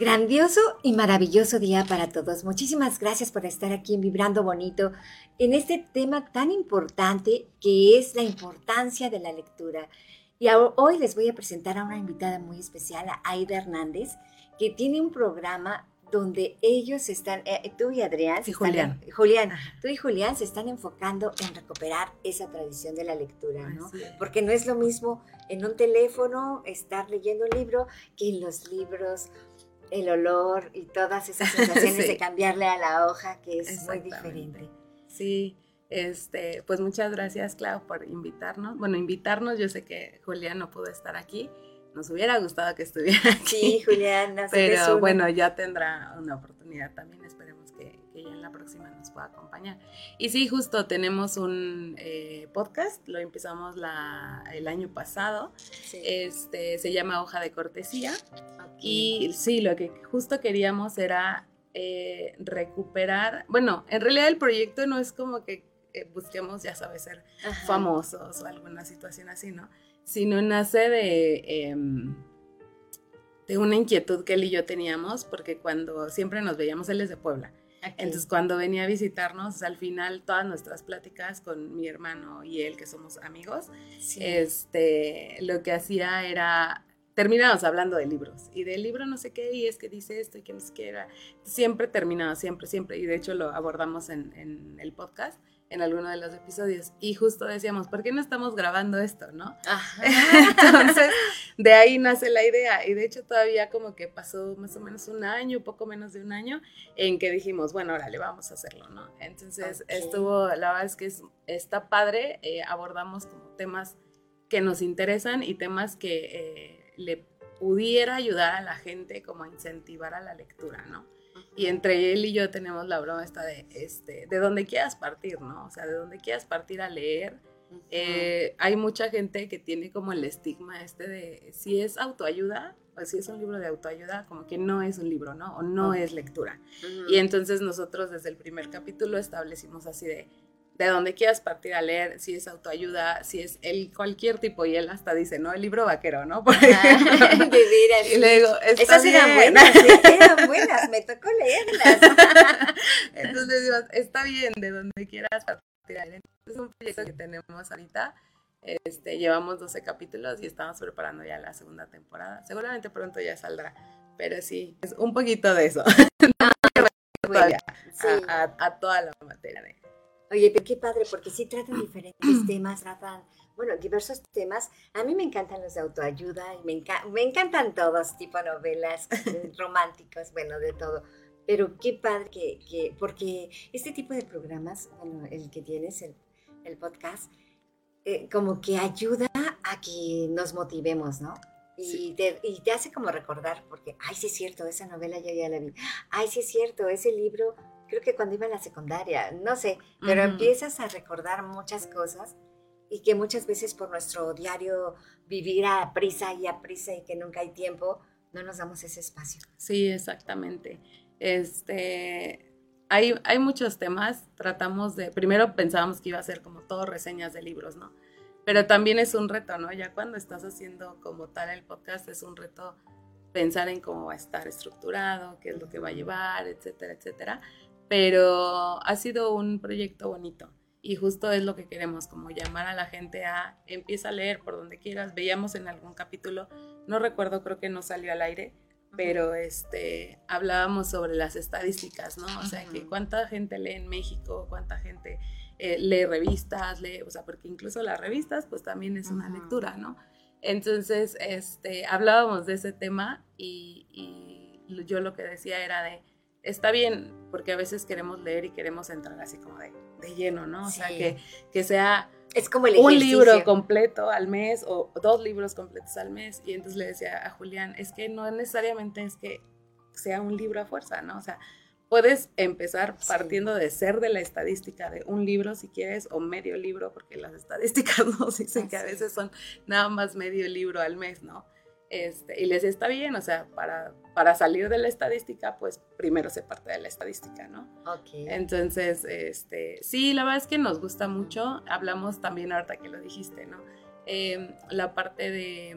Grandioso y maravilloso día para todos. Muchísimas gracias por estar aquí en Vibrando Bonito en este tema tan importante que es la importancia de la lectura. Y hoy les voy a presentar a una invitada muy especial, a Aida Hernández, que tiene un programa donde ellos están, eh, tú y Adrián, sí, Julián, Julián, tú y Julián se están enfocando en recuperar esa tradición de la lectura, ¿no? Porque no es lo mismo en un teléfono estar leyendo un libro que en los libros el olor y todas esas sensaciones de cambiarle a la hoja, que es muy diferente. Sí, este, pues muchas gracias, Clau, por invitarnos. Bueno, invitarnos, yo sé que Julián no pudo estar aquí. Nos hubiera gustado que estuviera aquí. Sí, Julián, pero bueno, ya tendrá una oportunidad también. Esperemos que, ya en la próxima nos pueda acompañar. Y sí, justo tenemos un eh, podcast, lo empezamos la, el año pasado. Este, se llama Hoja de Cortesía. Y sí, lo que justo queríamos era eh, recuperar, bueno, en realidad el proyecto no es como que eh, busquemos, ya sabes, ser famosos o alguna situación así, ¿no? Sino nace de, em, de una inquietud que él y yo teníamos, porque cuando siempre nos veíamos, él es de Puebla. Entonces, cuando venía a visitarnos, al final, todas nuestras pláticas con mi hermano y él, que somos amigos, este, lo que hacía era terminamos hablando de libros y del libro no sé qué y es que dice esto y que no sé qué era. Siempre terminaba, siempre, siempre. Y de hecho lo abordamos en, en, el podcast, en alguno de los episodios. Y justo decíamos, ¿por qué no estamos grabando esto, no? Entonces, de ahí nace la idea. Y de hecho todavía como que pasó más o menos un año, poco menos de un año, en que dijimos, bueno, órale, vamos a hacerlo, ¿no? Entonces estuvo, la verdad es que es, está padre. Eh, abordamos como temas que nos interesan y temas que... Eh, le pudiera ayudar a la gente como a incentivar a la lectura, ¿no? Y entre él y yo tenemos la broma esta de, este, de donde quieras partir, ¿no? O sea, de donde quieras partir a leer. Eh, hay mucha gente que tiene como el estigma este de si es autoayuda o si es un libro de autoayuda, como que no es un libro, ¿no? O no es lectura. Y entonces nosotros desde el primer capítulo establecimos así de, de donde quieras partir a leer, si es autoayuda, si es el cualquier tipo, y él hasta dice, ¿no? El libro vaquero, ¿no? Por vivir así. Y le digo, Esas eran buenas, eran buenas, me tocó leerlas. Entonces digo, está bien, de donde quieras partir a leer. Es un proyecto que tenemos ahorita. Este, llevamos 12 capítulos y estamos preparando ya la segunda temporada. Seguramente pronto ya saldrá, pero sí, es un poquito de eso. a, a, toda la materia de Oye, pero qué padre, porque sí tratan diferentes temas, tratan, bueno, diversos temas. A mí me encantan los de autoayuda y me, me encantan todos, tipo novelas románticos, bueno, de todo. Pero qué padre que, que, porque este tipo de programas, bueno, el que tienes, el, el podcast, eh, como que ayuda a que nos motivemos, ¿no? Y, te, y, te, hace como recordar, porque, ay, sí es cierto, esa novela yo ya la vi, ay, sí es cierto, ese libro creo que cuando iba a la secundaria, no sé, pero empiezas a recordar muchas cosas y que muchas veces por nuestro diario vivir a prisa y a prisa y que nunca hay tiempo, no nos damos ese espacio. Sí, exactamente. Este, hay, hay muchos temas, tratamos de, primero pensábamos que iba a ser como todo reseñas de libros, ¿no? Pero también es un reto, ¿no? Ya cuando estás haciendo como tal el podcast es un reto pensar en cómo va a estar estructurado, qué es lo que va a llevar, etcétera, etcétera pero ha sido un proyecto bonito y justo es lo que queremos, como llamar a la gente a empieza a leer por donde quieras. Veíamos en algún capítulo, no recuerdo, creo que no salió al aire, pero este hablábamos sobre las estadísticas, ¿no? O sea, que cuánta gente lee en México, cuánta gente eh, lee revistas, lee, o sea, porque incluso las revistas pues también es una lectura, ¿no? Entonces, este, hablábamos de ese tema y, y yo lo que decía era de, está bien, porque a veces queremos leer y queremos entrar así como de, lleno, ¿no? O sea, que, que sea es como el un libro completo al mes o dos libros completos al mes. Y entonces le decía a Julián, es que no necesariamente es que sea un libro a fuerza, ¿no? O sea, puedes empezar partiendo de ser de la estadística de un libro si quieres o medio libro, porque las estadísticas nos dicen que a veces son nada más medio libro al mes, ¿no? Este, y les está bien, o sea, para, para salir de la estadística, pues primero se parte de la estadística, ¿no? Ok. Entonces, este, sí, la verdad es que nos gusta mucho. Hablamos también ahorita que lo dijiste, ¿no? Em, la parte de,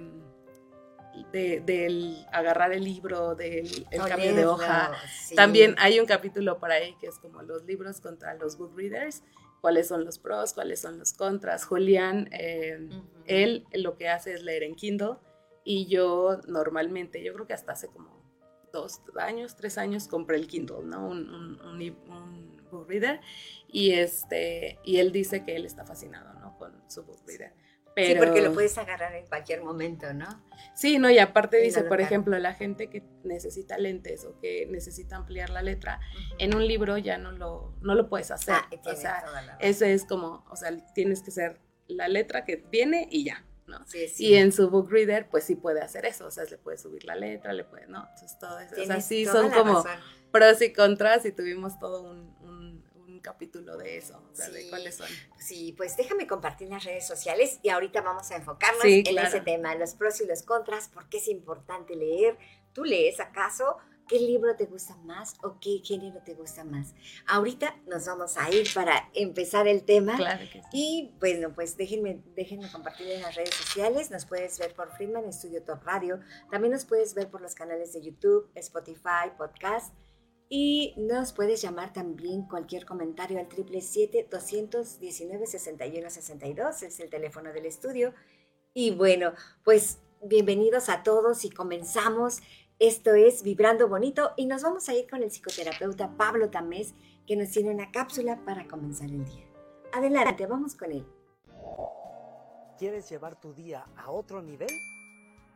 de, del agarrar el libro, del el cambio de hoja. Sí. También hay un capítulo por ahí que es como los libros contra los book readers, cuáles son los pros, cuáles son los contras. Julián, eh, Ujú. él lo que hace es leer en Kindle y yo normalmente, yo creo que hasta hace como dos años, tres años compré el Kindle, ¿no? Un, un, un, un book reader y, este, y él dice que él está fascinado, ¿no? Con su book reader. Pero, Sí, porque lo puedes agarrar en cualquier momento, ¿no? Sí, no, y aparte Y dice, por ejemplo, la gente que necesita lentes o que necesita ampliar la letra, en un libro ya no lo, no lo puedes hacer. Ah, o sea, ese es como, o sea, tienes que ser la letra que viene y ya, ¿no? Sí, sí. Y en su book reader, pues sí puede hacer eso, o sea, le puede subir la letra, le puede, ¿no? Entonces todo eso. O sea, Tienes sí son como razón. pros y contras y tuvimos todo un, un- un capítulo de eso, o sea, de Sí. cuáles son. Sí, pues déjame compartir las redes sociales y ahorita vamos a enfocarnos en claro. ese tema, los pros y los contras, por qué es importante leer. ¿Tú lees acaso? ¿Qué libro te gusta más o qué género te gusta más? Ahorita nos vamos a ir para empezar el tema. Claro que sí. Y bueno, pues déjenme, déjenme compartir en las redes sociales. Nos puedes ver por Friedman Studio Top Radio. También nos puedes ver por los canales de YouTube, Spotify, Podcast. Y nos puedes llamar también cualquier comentario al 777-219-6162. Es el teléfono del estudio. Y bueno, pues bienvenidos a todos y comenzamos. Esto es Vibrando Bonito y nos vamos a ir con el psicoterapeuta Pablo Tamés que nos tiene una cápsula para comenzar el día. Adelante, vamos con él. ¿Quieres llevar tu día a otro nivel?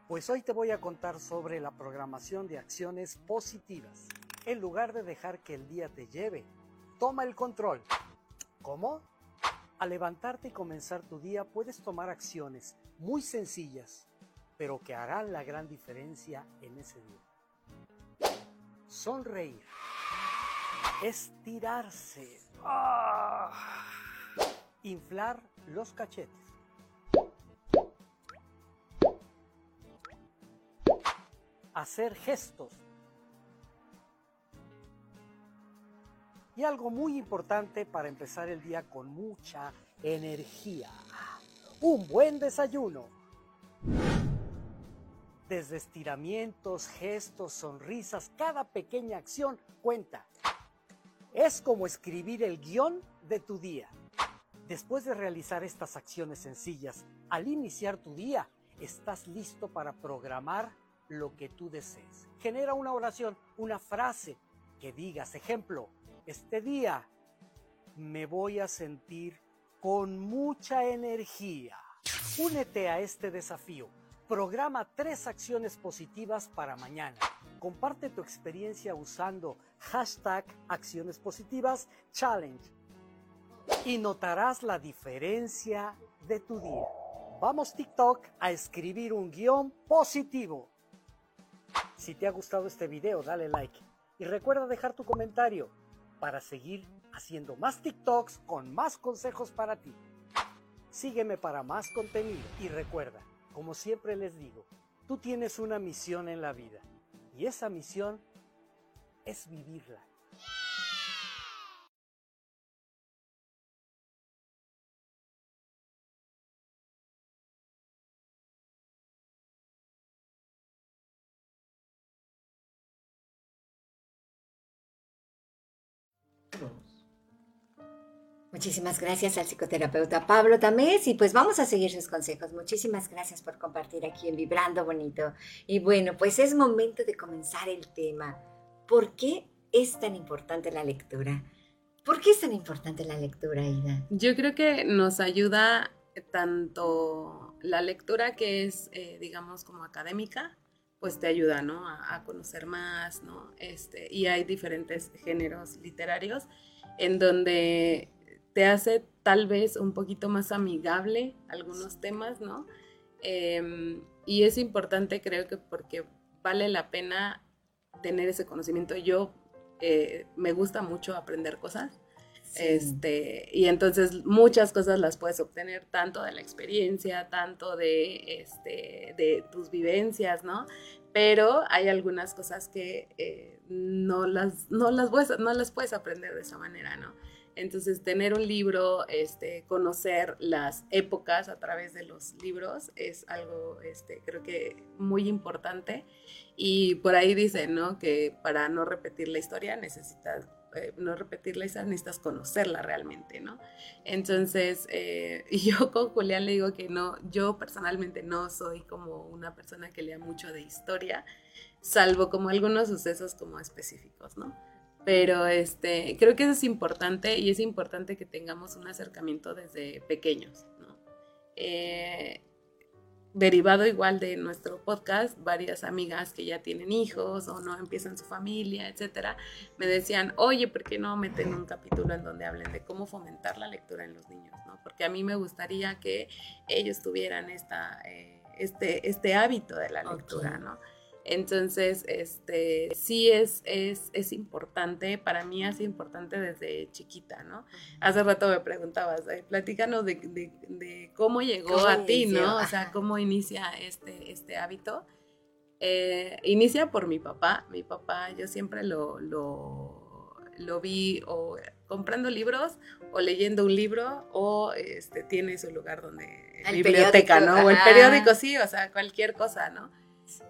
Pues hoy te voy a contar sobre la programación de acciones positivas. En lugar de dejar que el día te lleve, toma el control. ¿Cómo? Al levantarte y comenzar tu día puedes tomar acciones muy sencillas, pero que harán la gran diferencia en ese día. Sonreír. Estirarse. ¡Ah! Inflar los cachetes. hacer gestos. Y algo muy importante para empezar el día con mucha energía. Un buen desayuno. Desde estiramientos, gestos, sonrisas, cada pequeña acción cuenta. Es como escribir el guion de tu día. Después de realizar estas acciones sencillas, al iniciar tu día, estás listo para programar lo que tú desees. Genera una oración, una frase que digas, ejemplo, este día me voy a sentir con mucha energía. Únete a este desafío. Programa tres acciones positivas para mañana. Comparte tu experiencia usando hashtag acciones positivas challenge y notarás la diferencia de tu día. Vamos TikTok a escribir un guion positivo. Si te ha gustado este video, dale like y recuerda dejar tu comentario para seguir haciendo más TikToks con más consejos para ti. Sígueme para más contenido y recuerda, como siempre les digo, tú tienes una misión en la vida y esa misión es vivirla. Muchísimas gracias al psicoterapeuta Pablo Tamés y pues vamos a seguir sus consejos. Muchísimas gracias por compartir aquí en Vibrando Bonito. Y bueno, pues es momento de comenzar el tema. ¿Por qué es tan importante la lectura? ¿Por qué es tan importante la lectura, Ida? Yo creo que nos ayuda tanto la lectura que es, eh, digamos, como académica, pues te ayuda, ¿no? A, a, conocer más, ¿no? Este, y hay diferentes géneros literarios en donde te hace tal vez un poquito más amigable algunos temas, ¿no? Eh, y es importante, creo que porque vale la pena tener ese conocimiento. Yo eh, me gusta mucho aprender cosas. Este, y entonces muchas cosas las puedes obtener tanto de la experiencia, tanto de, este, de tus vivencias, ¿no? Pero hay algunas cosas que eh, no, las, no, las puedes, no las puedes aprender de esa manera, ¿no? Entonces, tener un libro, este, conocer las épocas a través de los libros es algo, este, creo que muy importante. Y por ahí dicen, ¿no? Que para no repetir la historia necesitas, eh, no repetirla, necesitas conocerla realmente, ¿no? Entonces, eh, yo con Julián le digo que no, yo personalmente no soy como una persona que lea mucho de historia, salvo como algunos sucesos como específicos, ¿no? Pero este, creo que eso es importante y es importante que tengamos un acercamiento desde pequeños, ¿no? Eh, derivado igual de nuestro podcast, varias amigas que ya tienen hijos o no empiezan su familia, etcétera, me decían, oye, ¿por qué no meten un capítulo en donde hablen de cómo fomentar la lectura en los niños? ¿no? Porque a mí me gustaría que ellos tuvieran esta, eh, este, este hábito de la lectura, ¿no? Entonces, este, sí es, es, es importante, para mí es importante desde chiquita, ¿no? Hace rato me preguntabas, platícanos de, de, cómo llegó a ti, ¿no? O sea, cómo inicia este, este hábito. Eh, inicia por mi papá. Mi papá, yo siempre lo, lo, lo, vi o comprando libros o leyendo un libro o este, tiene su lugar donde... El biblioteca, ¿no? O el periódico, sí, o sea, cualquier cosa, ¿no?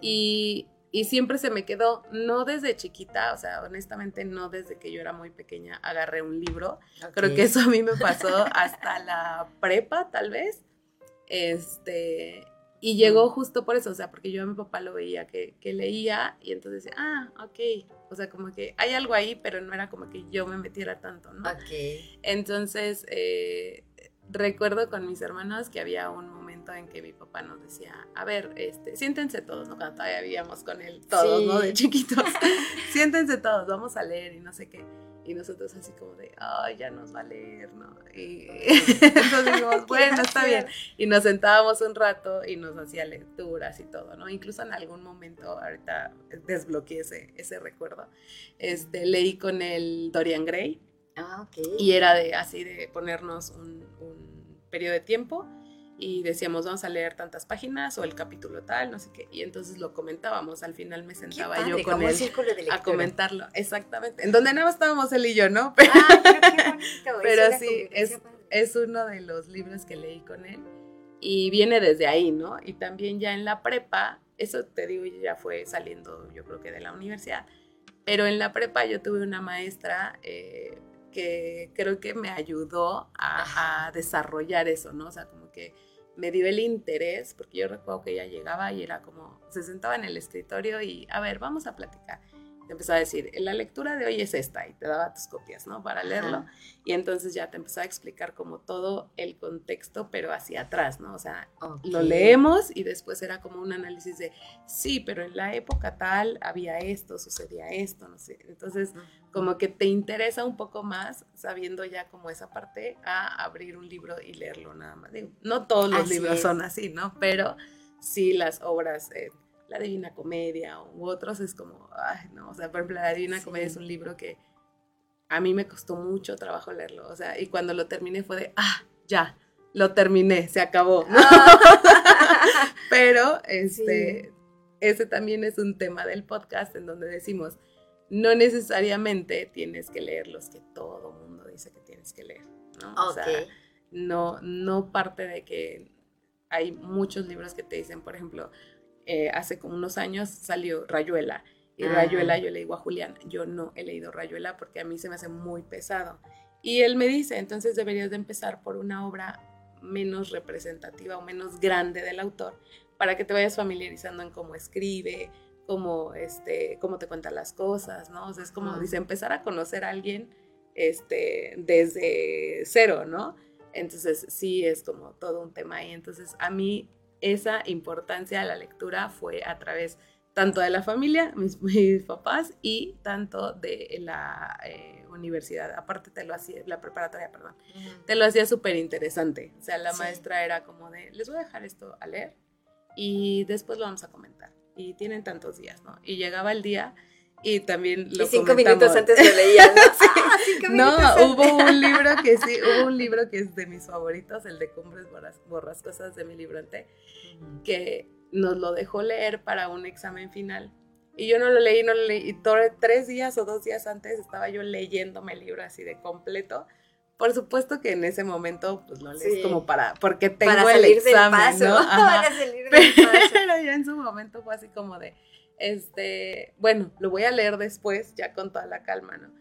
Y, siempre se me quedó, no desde chiquita, o sea, honestamente no desde que yo era muy pequeña agarré un libro. Creo que eso a mí me pasó hasta la prepa, tal vez. Este, y llegó justo por eso, o sea, porque yo a mi papá lo veía que, leía y entonces decía, ah, ok, o sea, como que hay algo ahí, pero no era como que yo me metiera tanto, ¿no? Ok. Entonces, eh, recuerdo con mis hermanos que había un momento en que mi papá nos decía, a ver, este, siéntense todos, ¿no? Cuando todavía vivíamos con él, todos, ¿no? De chiquitos, siéntense todos, vamos a leer y no sé qué. Y nosotros así como de, ay, ya nos va a leer, ¿no? Y entonces dijimos, bueno, está bien. Y nos sentábamos un rato y nos hacía lecturas y todo, ¿no? Incluso en algún momento, ahorita desbloqueé ese, ese recuerdo, este, leí con el Dorian Gray Ah, y era de así de ponernos un, periodo de tiempo y decíamos, vamos a leer tantas páginas o el capítulo tal, no sé qué. Y entonces lo comentábamos. Al final me sentaba yo con él a comentarlo. Exactamente. En donde nada estábamos él y yo, ¿no? Pero, ah, pero, sí, es, es uno de los libros que leí con él. Y viene desde ahí, ¿no? Y también ya en la prepa, eso te digo, ya fue saliendo yo creo que de la universidad. Pero en la prepa yo tuve una maestra eh, que creo que me ayudó a, desarrollar eso, ¿no? O sea, como que me dio el interés, porque yo recuerdo que ella llegaba y era como, se sentaba en el escritorio y, a ver, vamos a platicar te empezaba a decir, la lectura de hoy es esta, y te daba tus copias, ¿no? Para leerlo. Y entonces ya te empezaba a explicar como todo el contexto, pero hacia atrás, ¿no? O sea, lo leemos y después era como un análisis de, sí, pero en la época tal había esto, sucedía esto, no sé. Entonces, como que te interesa un poco más, sabiendo ya como esa parte, a abrir un libro y leerlo nada más. Digo, no todos los libros son así, ¿no? Pero sí las obras... Eh, la Divina Comedia u otros es como, ay, no, o sea, por ejemplo, la Divina Comedia es un libro que a mí me costó mucho trabajo leerlo, o sea, y cuando lo terminé fue de, ah, ya, lo terminé, se acabó. Ah. Pero, este, ese también es un tema del podcast en donde decimos, no necesariamente tienes que leer los que todo mundo dice que tienes que leer, ¿no? O sea, no, no parte de que hay muchos libros que te dicen, por ejemplo, eh, hace como unos años salió Rayuela. Y Rayuela, yo le digo a Julián, yo no he leído Rayuela porque a mí se me hace muy pesado. Y él me dice, entonces deberías de empezar por una obra menos representativa o menos grande del autor para que te vayas familiarizando en cómo escribe, cómo, este, cómo te cuenta las cosas, ¿no? O sea, es como, dice, empezar a conocer a alguien este, desde cero, ¿no? Entonces sí es como todo un tema ahí. Entonces a mí esa importancia de la lectura fue a través tanto de la familia, mis, papás, y tanto de la eh, universidad. Aparte te lo hacía, la preparatoria, perdón, te lo hacía súper interesante. O sea, la maestra era como de, les voy a dejar esto a leer y después lo vamos a comentar. Y tienen tantos días, ¿no? Y llegaba el día y también lo y cinco comentamos. minutos antes lo leías, ¿no? Ah, cinco No, antes. hubo un libro que sí, hubo un libro que es de mis favoritos, el de Cumbres Borras- Borrascosas de mi librote, que nos lo dejó leer para un examen final. Y yo no lo leí, no lo leí. Y to- tres días o dos días antes estaba yo leyéndome el libro así de completo. Por supuesto que en ese momento pues lo lees Sí. como para, porque tengo Para el examen, del paso. ¿no? Ajá. Para salir del paso. Pero ya en su momento fue así como de, este, bueno, lo voy a leer después, ya con toda la calma, ¿no?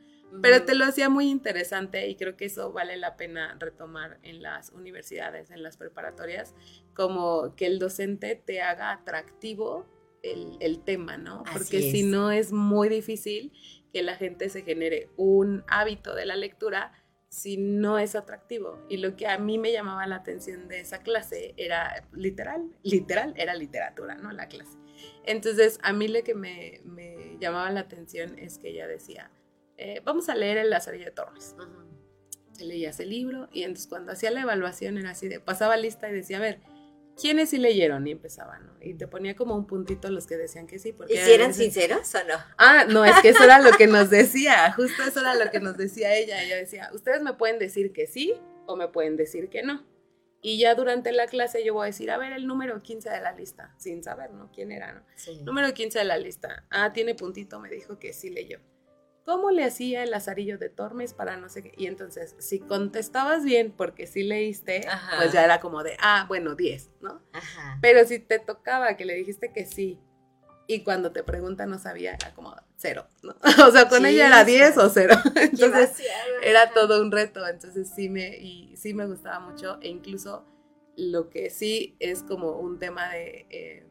Pero te lo hacía muy interesante y creo que eso vale la pena retomar en las universidades, en las preparatorias, como que el docente te haga atractivo el, el tema, ¿no? Así Porque si no es muy difícil que la gente se genere un hábito de la lectura si no es atractivo. Y lo que a mí me llamaba la atención de esa clase era literal, literal, era literatura, ¿no? La clase. Entonces, a mí lo que me, me llamaba la atención es que ella decía, eh, vamos a leer el Lazarillo de Torres. Ujú. Te leías el libro y entonces cuando hacía la evaluación era así de, pasaba lista y decía, a ver, ¿quiénes sí leyeron? Y empezaba, ¿no? Y te ponía como un puntito los que decían que sí. Porque ¿Y si eran veces- sinceros o no? Ah, no, es que eso era lo que nos decía, justo eso era lo que nos decía ella. Ella decía, ustedes me pueden decir que sí o me pueden decir que no. Y ya durante la clase yo voy a decir, a ver, el número 15 de la lista, sin saber, ¿no? ¿Quién era, no? Sí. Número 15 de la lista. Ah, tiene puntito, me dijo que sí leyó. ¿Cómo le hacía el lazarillo de Tormes para no sé qué? Y entonces, si contestabas bien porque sí leíste, Ajá. pues ya era como de, ah, bueno, 10, ¿no? Ajá. Pero si te tocaba que le dijiste que sí y cuando te pregunta no sabía, era como cero, ¿no? O sea, con Sí, ella era sí. 10 o cero. Entonces, era todo un reto, entonces sí me, y sí me gustaba mucho e incluso lo que sí es como un tema de eh,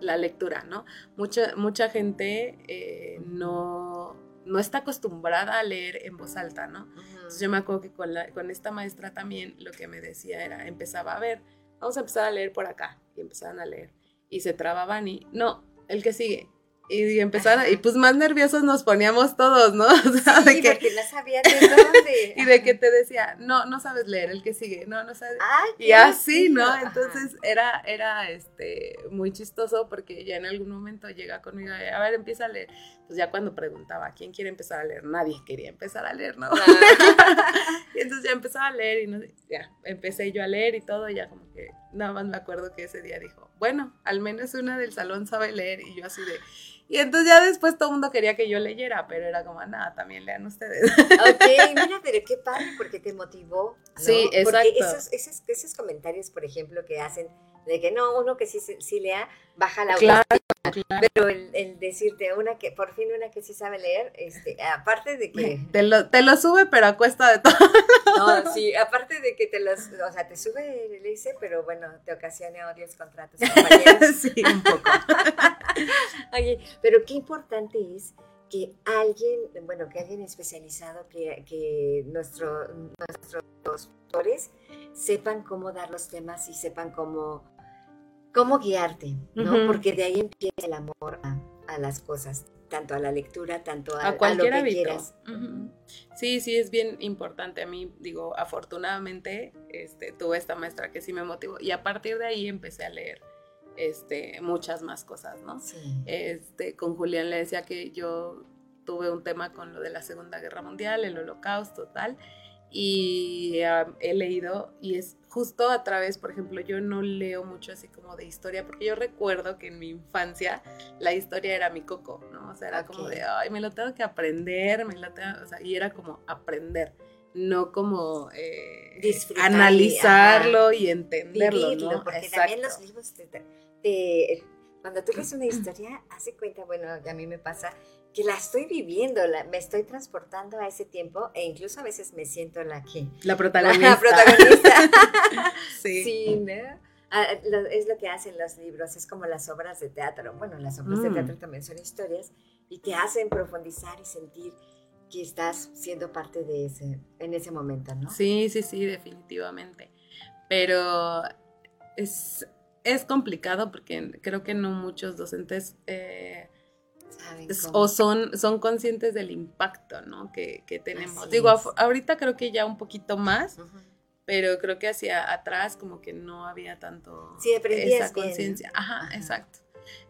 la lectura, ¿no? Mucha, mucha gente eh, no, no está acostumbrada a leer en voz alta, ¿no? Entonces yo me acuerdo que con, la- con esta maestra también lo que me decía era, empezaba a ver, vamos a empezar a leer por acá, y empezaban a leer, y se trababan y, no, el que sigue, y empezaron, Ajá. y pues más nerviosos nos poníamos todos, ¿no? O sea, Sí, de que, porque no sabía de dónde. y de que te decía, no, no sabes leer, el que sigue, no, no sabes. Ay, Y así, ¿no? Ajá. Entonces era, era este, muy chistoso porque ya en algún momento llega conmigo, a ver, empieza a leer. Pues ya cuando preguntaba, ¿quién quiere empezar a leer? Nadie quería empezar a leer, ¿no? y entonces ya empezaba a leer y no, ya empecé yo a leer y todo, y ya como que nada más me acuerdo que ese día dijo, bueno, al menos una del salón sabe leer y yo así de... Y entonces ya después todo el mundo quería que yo leyera, pero era como, nada, también lean ustedes. Ok, mira, pero qué padre porque te motivó. ¿no? Sí, Porque esos, esos, esos comentarios, por ejemplo, que hacen de que no, uno que sí, sí lea, baja la Claro, claro. Pero el, el decirte una que, por fin una que sí sabe leer, este, aparte de que, Te lo, te lo sube, pero a cuesta de todo. no, sí, aparte de que te los, o sea, te sube el índice, pero bueno, te ocasiona odios contra tus compañeros. sí, un poco. Oye, pero qué importante es que alguien, bueno, que alguien especializado, que, que nuestro, nuestros tutores sepan cómo dar los temas y sepan cómo, cómo guiarte, ¿no? Porque de ahí empieza el amor a, a las cosas, tanto a la lectura, tanto a, a a lo cualquier que hábito. quieras. Ujú. Sí, sí, es bien importante. A mí, digo, afortunadamente, este, tuve esta maestra que sí me motivó y a partir de ahí empecé a leer este, muchas más cosas, ¿no? Sí. Este, con Julián le decía que yo tuve un tema con lo de la Segunda Guerra Mundial, el Holocausto, tal, y he leído, y es justo a través, por ejemplo, yo no leo mucho así como de historia, porque yo recuerdo que en mi infancia la historia era mi coco, ¿no? O sea, era como de, ay, me lo tengo que aprender, me lo tengo, o sea, y era como aprender, no como eh, y- analizarlo y, entenderlo, Vivirlo, ¿no? porque también los Exacto. libros te, te- cuando tú lees una historia, hace cuenta, bueno, a mí me pasa que la estoy viviendo, la, me estoy transportando a ese tiempo e incluso a veces me siento la que La la protagonista. protagonista. sí. sí, ¿no? Ah, lo- es lo que hacen los libros, es como las obras de teatro. Bueno, las obras de Mm. teatro también son historias y te hacen profundizar y sentir que estás siendo parte de ese, en ese momento, ¿no? Sí, sí, sí, definitivamente. Pero es, es complicado porque creo que no muchos docentes eh, Saben cómo. o son, son conscientes del impacto ¿no? que, que tenemos. Así Digo, ahorita creo que ya un poquito más, Ujú. pero creo que hacia atrás como que no había tanto Sí, esa conciencia. Ajá, Ajá. exacto.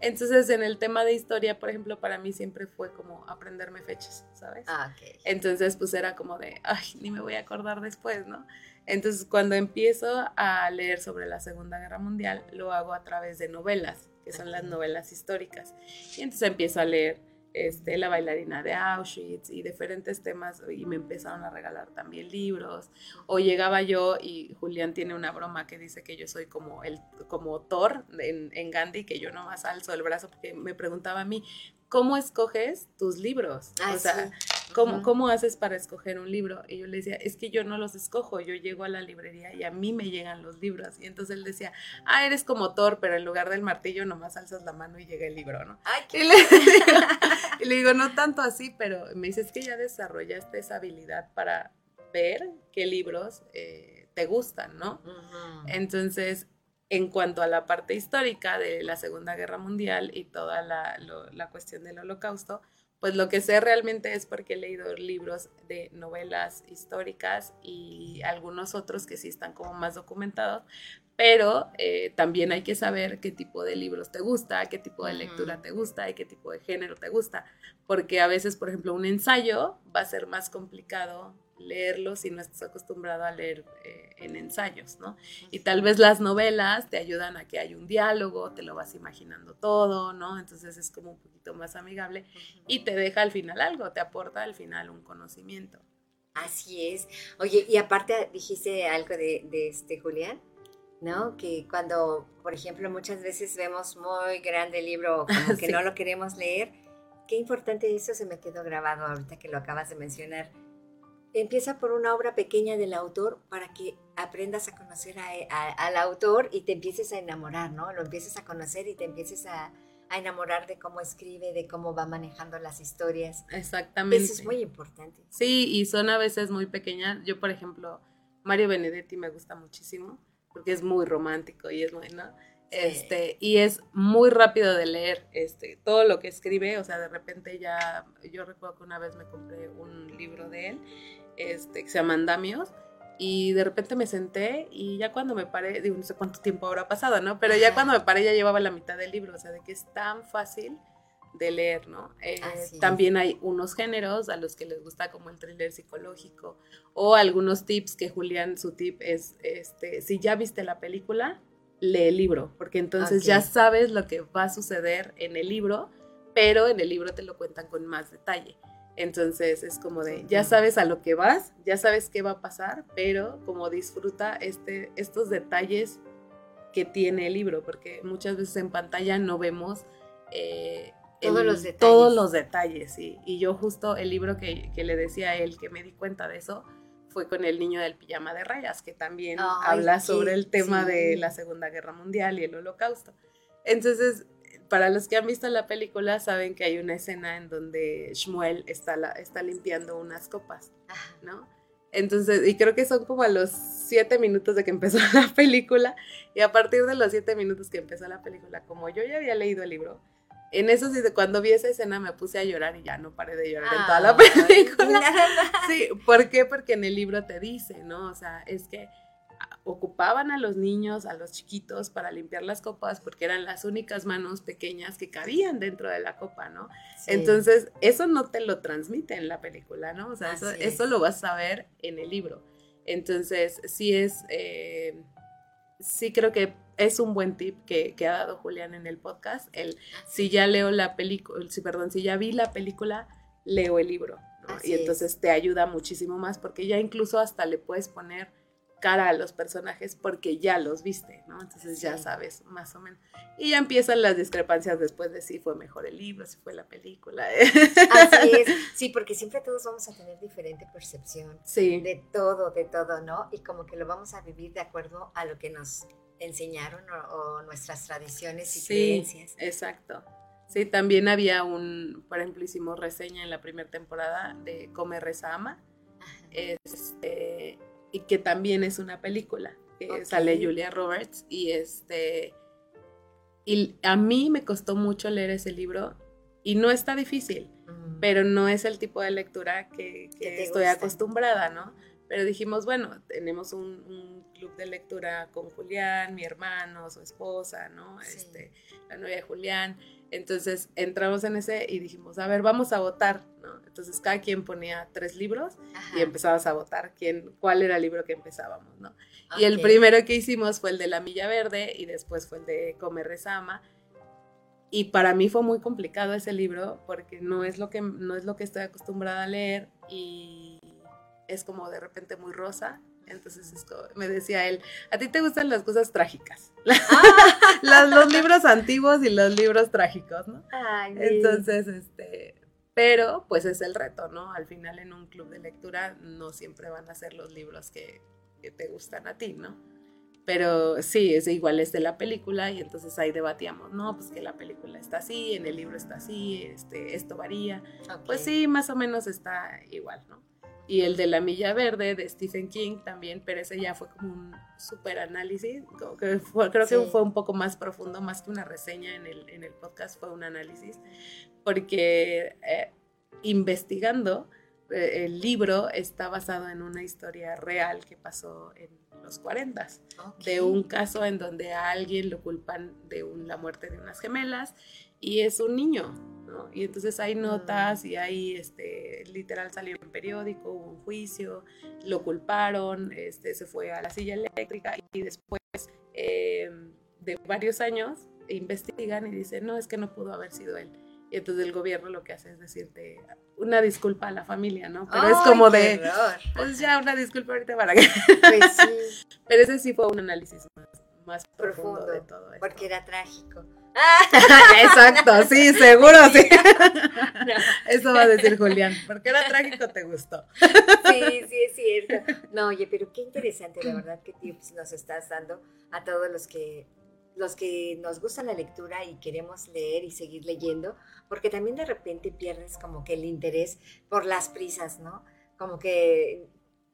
Entonces, en el tema de historia, por ejemplo, para mí siempre fue como aprenderme fechas, ¿sabes? Ah, ok. Entonces, pues era como de, ay, ni me voy a acordar después, ¿no? Entonces, cuando empiezo a leer sobre la Segunda Guerra Mundial, lo hago a través de novelas, que son las novelas históricas. Y entonces empiezo a leer este, la bailarina de Auschwitz y diferentes temas y me empezaron a regalar también libros o llegaba yo y Julián tiene una broma que dice que yo soy como el como Thor en, en Gandhi que yo nomás alzo el brazo porque me preguntaba a mí ¿cómo escoges tus libros? Ah, o sea, sí. ¿cómo. ¿cómo haces para escoger un libro? Y yo le decía, es que yo no los escojo, yo llego a la librería y a mí me llegan los libros. Y entonces él decía, ah, eres como Thor, pero en lugar del martillo nomás alzas la mano y llega el libro, ¿no? Ay, qué Y le, digo, y le digo, no tanto así, pero me dice, es que ya desarrollaste esa habilidad para ver qué libros eh, te gustan, ¿no? Entonces, en cuanto a la parte histórica de la Segunda Guerra Mundial y toda la, lo- la cuestión del holocausto, pues lo que sé realmente es porque he leído libros de novelas históricas y algunos otros que sí están como más documentados, pero eh, también hay que saber qué tipo de libros te gusta, qué tipo de lectura te gusta y qué tipo de género te gusta, porque a veces, por ejemplo, un ensayo va a ser más complicado leerlo si no estás acostumbrado a leer eh, en ensayos, ¿no? Y tal vez las novelas te ayudan a que haya un diálogo, te lo vas imaginando todo, ¿no? Entonces es como un poquito más amigable y te deja al final algo, te aporta al final un conocimiento. Así es. Oye, y aparte dijiste algo de, de este Julián, ¿no? Que cuando, por ejemplo, muchas veces vemos muy grande libro, como que Sí. no lo queremos leer, qué importante eso se me quedó grabado ahorita que lo acabas de mencionar. Empieza por una obra pequeña del autor para que aprendas a conocer a- a- al autor y te empieces a enamorar, ¿no? Lo empieces a conocer y te empieces a, a enamorar de cómo escribe, de cómo va manejando las historias. Exactamente. Eso es muy importante. Sí, y son a veces muy pequeñas. Yo, por ejemplo, Mario Benedetti me gusta muchísimo porque es muy romántico y es muy, ¿no? Sí. Este, y es muy rápido de leer este, todo lo que escribe, o sea, de repente ya, yo recuerdo que una vez me compré un libro de él, este, que se llama Andamios, y de repente me senté y ya cuando me paré, digo, no sé cuánto tiempo habrá pasado, ¿no? Pero ya cuando me paré ya llevaba la mitad del libro, o sea, de que es tan fácil de leer, ¿no? Eh, también hay unos géneros a los que les gusta como el thriller psicológico o algunos tips que Julián, su tip es, este, si ya viste la película, lee el libro, porque entonces ya sabes lo que va a suceder en el libro, pero en el libro te lo cuentan con más detalle. Entonces es como de, ya sabes a lo que vas, ya sabes qué va a pasar, pero como disfruta este, estos detalles que tiene el libro, porque muchas veces en pantalla no vemos eh, Todos el- los detalles. todos los detalles, sí. Y yo justo el libro que, que le decía a él que me di cuenta de eso fue con el niño del pijama de rayas, que también habla sí, sobre el tema sí. de la Segunda Guerra Mundial y el Holocausto. Entonces, para los que han visto la película, saben que hay una escena en donde Shmuel está, la- está limpiando unas copas. ¿no? Entonces, y creo que son como a los siete minutos de que empezó la película, y a partir de los siete minutos que empezó la película, como yo ya había leído el libro, en eso sí, cuando vi esa escena me puse a llorar y ya no paré de llorar en toda la película. Sí, ¿por qué? Porque en el libro te dice, ¿no? O sea, es que ah, ocupaban a los niños, a los chiquitos para limpiar las copas porque eran las únicas manos pequeñas que cabían dentro de la copa, ¿no? Sí. Entonces, eso no te lo transmite en la película, ¿no? O sea, eso, eso es. lo vas a ver en el libro. Entonces, sí es, eh, sí creo que es un buen tip que, que ha dado Julián en el podcast, el si ya leo la película, si, perdón, si ya vi la película, leo el libro, ¿no? Y es. entonces te ayuda muchísimo más porque ya incluso hasta le puedes poner cara a los personajes porque ya los viste, ¿no? Entonces ya sabes más o menos. Y ya empiezan las discrepancias después de si fue mejor el libro, si fue la película. Así es. Sí, porque siempre todos vamos a tener diferente percepción Sí, de todo, de todo, ¿no? Y como que lo vamos a vivir de acuerdo a lo que nos enseñaron o, o nuestras tradiciones y Sí. creencias. exacto. Sí, también había un, por ejemplo, hicimos reseña en la primera temporada de Come, Reza, Ama, Ajá. este, y que también es una película, que Ok. sale Julia Roberts, y este, y a mí me costó mucho leer ese libro, y no está difícil, Mm. pero no es el tipo de lectura que, estoy gusta. acostumbrada, ¿no? Pero dijimos, bueno, tenemos un, club de lectura con Julián, mi hermano, su esposa, ¿no? Este, la novia de Julián. Entonces entramos en ese y dijimos, a ver, vamos a votar, ¿no? Entonces cada quien ponía tres libros y empezabas a votar quién, cuál era el libro que empezábamos, ¿no? Y el primero que hicimos fue el de La Milla Verde y después fue el de Comer Rezama. Y para mí fue muy complicado ese libro porque no es lo que, no es lo que estoy acostumbrada a leer y es como de repente muy rosa. Entonces me decía él, a ti te gustan las cosas trágicas, ah. los libros antiguos y los libros trágicos, ¿no? Entonces, este, pero pues es el reto, ¿no? Al final en un club de lectura no siempre van a ser los libros que, que te gustan a ti, ¿no? Pero sí, es igual es de la película y entonces ahí debatíamos, no, pues que la película está así, en el libro está así, este, esto varía. Pues sí, más o menos está igual, ¿no? Y el de La Milla Verde de Stephen King también, pero ese ya fue como un super análisis, creo que fue un poco más profundo, más que una reseña en el, en el podcast, fue un análisis, porque eh, investigando, eh, el libro está basado en una historia real que pasó en los 40, de un caso en donde a alguien lo culpan de la muerte de unas gemelas y es un niño, ¿no? Y entonces hay notas y hay, este, literal salió en periódico, hubo un juicio, lo culparon, este, se fue a la silla eléctrica y después em, de varios años investigan y dicen, no, es que no pudo haber sido él. Y entonces el gobierno lo que hace es decirte una disculpa a la familia, ¿no? Pero es como de, pues ya una disculpa ahorita para que... Pues sí. Pero ese sí fue un análisis más, profundo, de todo esto. Porque era trágico. Exacto, sí, seguro, sí. Eso va a decir Julián, porque era trágico, te gustó. Sí, sí, es cierto. No, oye, pero qué interesante, la verdad, qué tips nos estás dando a todos los que los que nos gusta la lectura y queremos leer y seguir leyendo, porque también de repente pierdes como que el interés por las prisas, ¿no? Como que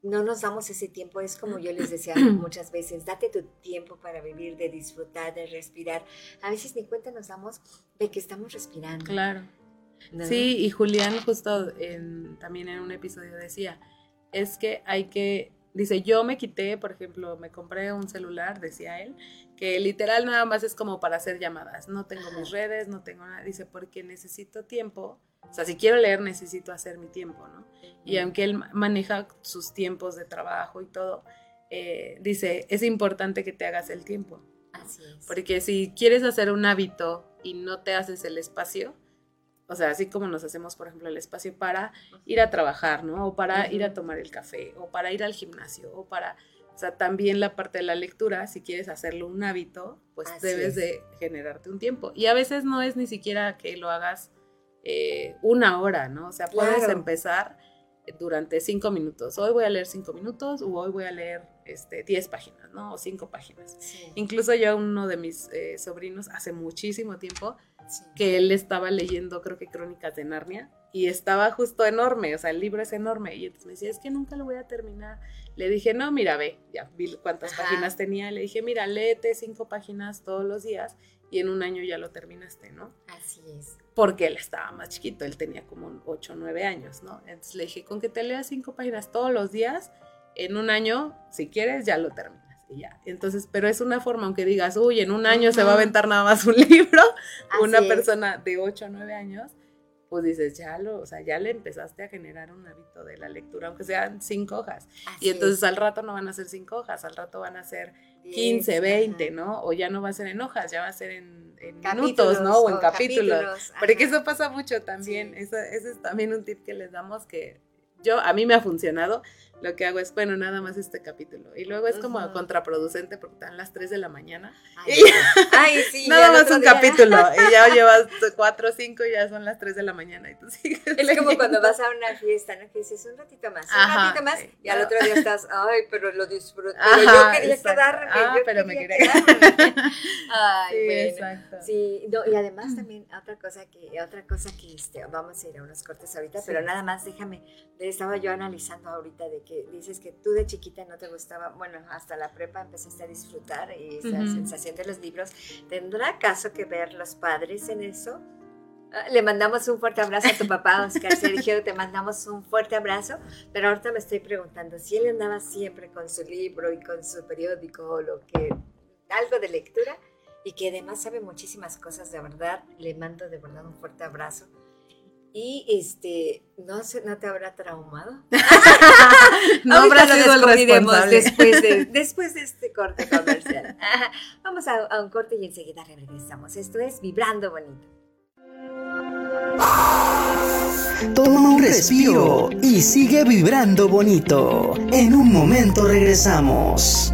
no nos damos ese tiempo, es como yo les decía muchas veces, date tu tiempo para vivir, de disfrutar, de respirar. A veces ni cuenta nos damos de que estamos respirando. Claro. Sí, y Julián justo también en un episodio decía, es que hay que Dice, yo me quité, por ejemplo, me compré un celular, decía él, que literal nada más es como para hacer llamadas. No tengo mis redes, no tengo nada. Dice, porque necesito tiempo. O sea, si quiero leer, necesito hacer mi tiempo, ¿no? Y aunque él maneja sus tiempos de trabajo y todo, eh, dice, es importante que te hagas el tiempo. Así es. Porque si quieres hacer un hábito y no te haces el espacio, o sea, así como nos hacemos, por ejemplo, el espacio para ir a trabajar, ¿no? O para ir a tomar el café, o para ir al gimnasio, o para, o sea, también la parte de la lectura, si quieres hacerlo un hábito, pues debes de generarte un tiempo. Y a veces no es ni siquiera que lo hagas eh, una hora, ¿no? O sea, puedes empezar durante cinco minutos. Hoy voy a leer cinco minutos o hoy voy a leer este, diez páginas, ¿no? O cinco páginas. Incluso yo, uno de mis eh, sobrinos, hace muchísimo tiempo, que él estaba leyendo, creo que Crónicas de Narnia, y estaba justo enorme, o sea, el libro es enorme, y entonces me decía, es que nunca lo voy a terminar. Le dije, no, mira, ve, ya vi cuántas páginas tenía, le dije, mira, léete cinco páginas todos los días, y en un año ya lo terminaste, ¿no? Así es. Porque él estaba más chiquito, él tenía como 8 o 9 años, ¿no? Entonces le dije, con que te leas cinco páginas todos los días, en un año, si quieres, ya lo terminas y ya. Entonces, pero es una forma, aunque digas, uy, en un año se va a aventar nada más un libro, una persona de 8 o 9 años, pues dices, ya lo, o sea, ya le empezaste a generar un hábito de la lectura, aunque sean cinco hojas. y entonces al rato no van a ser cinco hojas, al rato van a ser 15, 20, ¿no? O ya no va a ser en hojas, ya va a ser en, minutos, ¿no? O en capítulos. Porque eso pasa mucho también. Eso, ese es también un tip que les damos que yo, a mí me ha funcionado lo que hago es, bueno, nada más este capítulo. Y luego es como contraproducente porque están las 3 de la mañana. Ay, sí, nada más un capítulo. Y ya llevas 4 o 5 y ya son las 3 de la mañana. Y tú sigues es como cuando vas a una fiesta, ¿no? Que dices un ratito más, un ratito más. y al otro día estás, ay, pero lo disfruté. Yo quería quedarme. Ah, yo pero me quería quedarme. ay, sí, exacto. Sí, no, y además también otra cosa que, otra cosa que este, vamos a ir a unos cortes ahorita, pero nada más déjame, estaba yo analizando ahorita de que dices que tú de chiquita no te gustaba, bueno, hasta la prepa empezaste a disfrutar y esa sensación de los libros, ¿tendrá caso que ver los padres en eso? Ah, Le mandamos un fuerte abrazo a tu papá, Oscar Sergio, te mandamos un fuerte abrazo, pero ahorita me estoy preguntando si él andaba siempre con su libro y con su periódico o lo que, algo de lectura, y que además sabe muchísimas cosas, de verdad, le mando de verdad un fuerte abrazo. Y este, no sé, ¿no te habrá traumado? No habrá lo sido el responsable. después de, después de este corte comercial. Vamos a, a un corte y enseguida regresamos. Esto es Vibrando Bonito. Toma un respiro y sigue vibrando bonito. En un momento regresamos.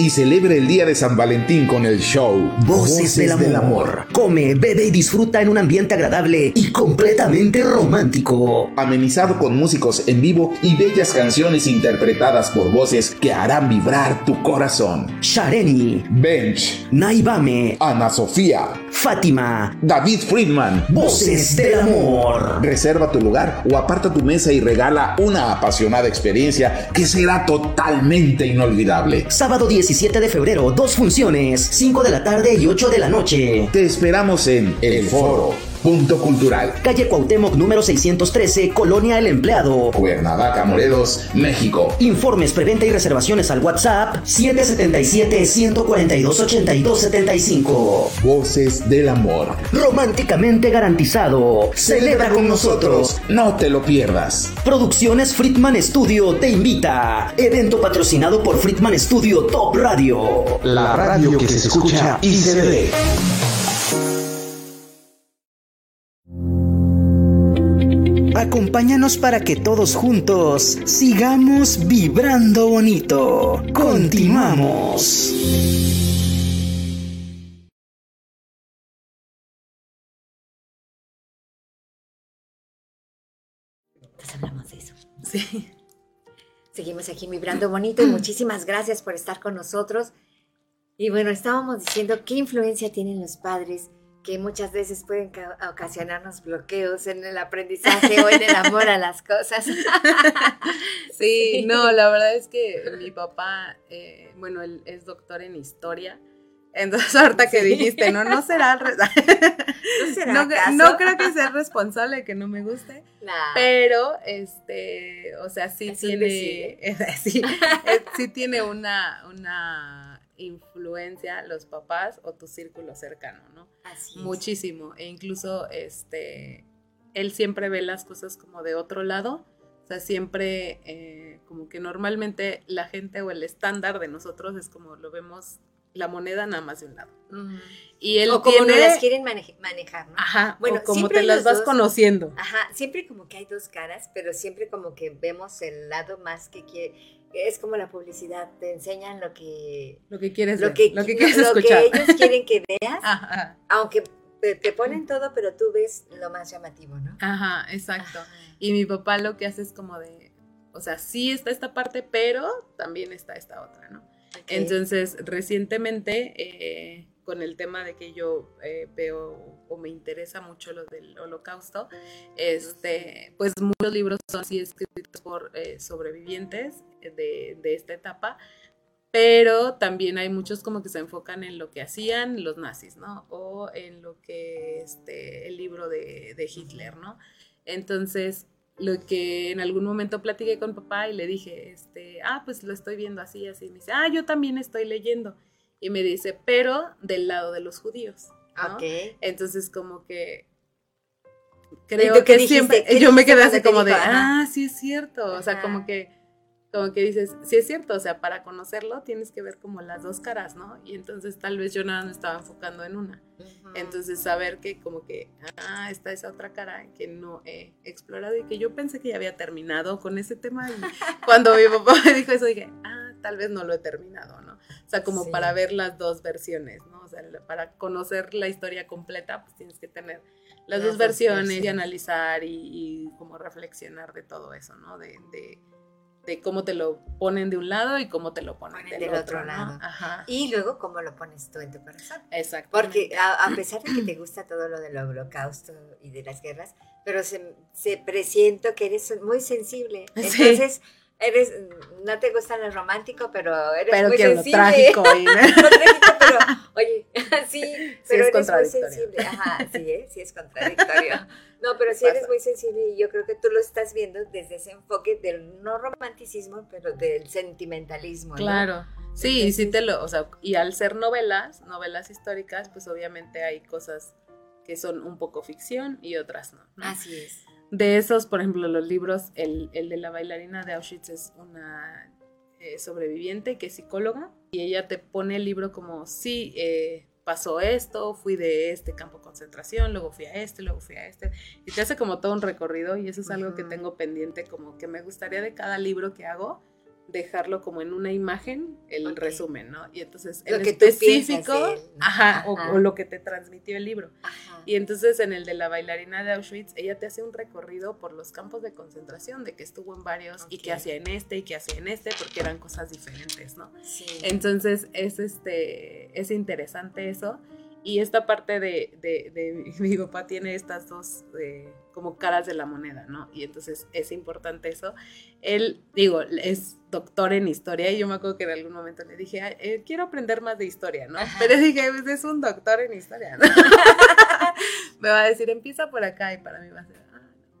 Y celebre el día de San Valentín con el show Voces del amor. Come, bebe y disfruta en un ambiente agradable y completamente romántico. Amenizado con músicos en vivo y bellas canciones interpretadas por voces que harán vibrar tu corazón. Shareni, Bench, Naibame, Ana Sofía, Fátima. David Friedman. Voces del amor. Reserva tu lugar o aparta tu mesa y regala una apasionada experiencia que será totalmente inolvidable. Sábado 17 de febrero, dos funciones, 5 de la tarde y 8 de la noche. Te esperamos en El Foro, Punto Cultural, Calle Cuauhtémoc número 613, Colonia El Empleado. Cuernavaca, Morelos, México. Informes, preventa y reservaciones al WhatsApp 777-142-8275. Voces del amor. Románticamente garantizado. Celebra con nosotros. No te lo pierdas. Producciones Friedman Studio te invita. Evento patrocinado por Friedman Studio Top Radio. La radio que se escucha y se ve. Acompáñanos para que todos juntos sigamos vibrando bonito. Continuamos. Entonces hablamos de eso. Sí. Seguimos aquí Vibrando Bonito y muchísimas gracias por estar con nosotros. Y bueno, estábamos diciendo qué influencia tienen los padres que muchas veces pueden ca- ocasionarnos bloqueos en el aprendizaje o en el amor a las cosas. Sí, no, la verdad es que mi papá, eh, bueno, él es doctor en historia. Entonces, ahorita que Sí. dijiste, no, no será, ¿No será no, acaso? no creo que sea responsable de que no me guste, Nah. pero, este, o sea, sí Es tiene, sí, eh, sí tiene una, una influencia los papás o tu círculo cercano, ¿no? Así es. Muchísimo. E incluso este él siempre ve las cosas como de otro lado. O sea, siempre eh, como que normalmente la gente o el estándar de nosotros es como lo vemos la moneda nada más de un lado. Y él o como no tiene- las quieren manejar, ¿no? Ajá, Bueno, o como te las vas dos- conociendo. Ajá, siempre como que hay dos caras, pero siempre como que vemos el lado más que quiere. Es como la publicidad, te enseñan lo que Lo que quieres lo ver, que, lo que lo que ellos quieren que veas, Ajá, aunque te, te ponen todo, pero tú ves lo más llamativo, ¿no? ajá, exacto. Ajá. Y mi papá lo que hace es como de, o sea, sí está esta parte, pero también está esta otra, ¿no? Entonces, recientemente, eh, con el tema de que yo eh, veo o me interesa mucho lo del holocausto, este, pues muchos libros son así escritos por eh, sobrevivientes de, de esta etapa, pero también hay muchos como que se enfocan en lo que hacían los nazis, ¿no? O en lo que, este, el libro de, de Hitler, ¿no? Entonces, lo que en algún momento platiqué con papá y le dije, este, ah, pues lo estoy viendo así, así. Me dice, ah, yo también estoy leyendo. Y me dice, pero del lado de los judíos. ¿no? Ok. Entonces, como que ¿Y creo que dijiste? siempre, ¿Qué yo me quedé así como de, dijo? Ah, sí es cierto. O sea, como que, como que dices, sí es cierto. O sea, para conocerlo tienes que ver como las dos caras, ¿no? Y entonces tal vez yo nada me estaba enfocando en una. Entonces saber que como que, ah, está esa otra cara que no he explorado y que yo pensé que ya había terminado con ese tema y cuando mi papá me dijo eso dije, ah, tal vez no lo he terminado, ¿no? O sea, como Sí. para ver las dos versiones, ¿no? O sea, para conocer la historia completa, pues tienes que tener las, Las dos versiones y analizar y, y como reflexionar de todo eso, ¿no? De, de, de cómo te lo ponen de un lado y cómo te lo ponen, Ponen del, del otro, otro ¿no? lado. Ajá. Y luego, ¿cómo lo pones tú en tu corazón? Exacto. Porque a, a pesar de que te gusta todo lo del holocausto y de las guerras, pero se, se presiento que eres muy sensible. Sí. Entonces, eres, no te gusta lo romántico, pero eres Pero muy sensible. trágico y Lo trágico, pero, oye, sí, pero es eres muy contradictorio. sensible. Ajá, sí, ¿eh? sí es contradictorio. No, pero sí Pasa. eres muy sensible y yo creo que tú lo estás viendo desde ese enfoque del no romanticismo, pero del sentimentalismo. ¿no? Claro. Sí, y sí Entonces- te lo, o sea, y al ser novelas, novelas históricas, pues obviamente hay cosas que son un poco ficción y otras no. ¿no? Así es. De esos, por ejemplo, los libros, el, el de la bailarina de Auschwitz es una eh, sobreviviente que es psicóloga y ella te pone el libro como, sí, eh, pasó esto, fui de este campo de concentración, luego fui a este, luego fui a este, y te hace como todo un recorrido y eso es algo que tengo pendiente, como que me gustaría de cada libro que hago dejarlo como en una imagen el resumen, ¿no? Y entonces Lo en que tú específico, piensas de él, ¿no? ajá, o- Ajá. o lo que te transmitió el libro. Ajá. Y entonces en el de la bailarina de Auschwitz, ella te hace un recorrido por los campos de concentración, de que estuvo en varios y que hacía en este y que hacía en este, porque eran cosas diferentes, ¿no? Sí. Entonces es, este, es interesante eso. Y esta parte de, de, de mi papá tiene estas dos eh, como caras de la moneda, ¿no? Y entonces es importante eso. Él, digo, es doctor en historia y yo me acuerdo que en algún momento le dije, "Ay, eh, quiero aprender más de historia, ¿no? Ajá. Pero dije, pues es un doctor en historia, ¿no? me va a decir, empieza por acá y para mí va a ser...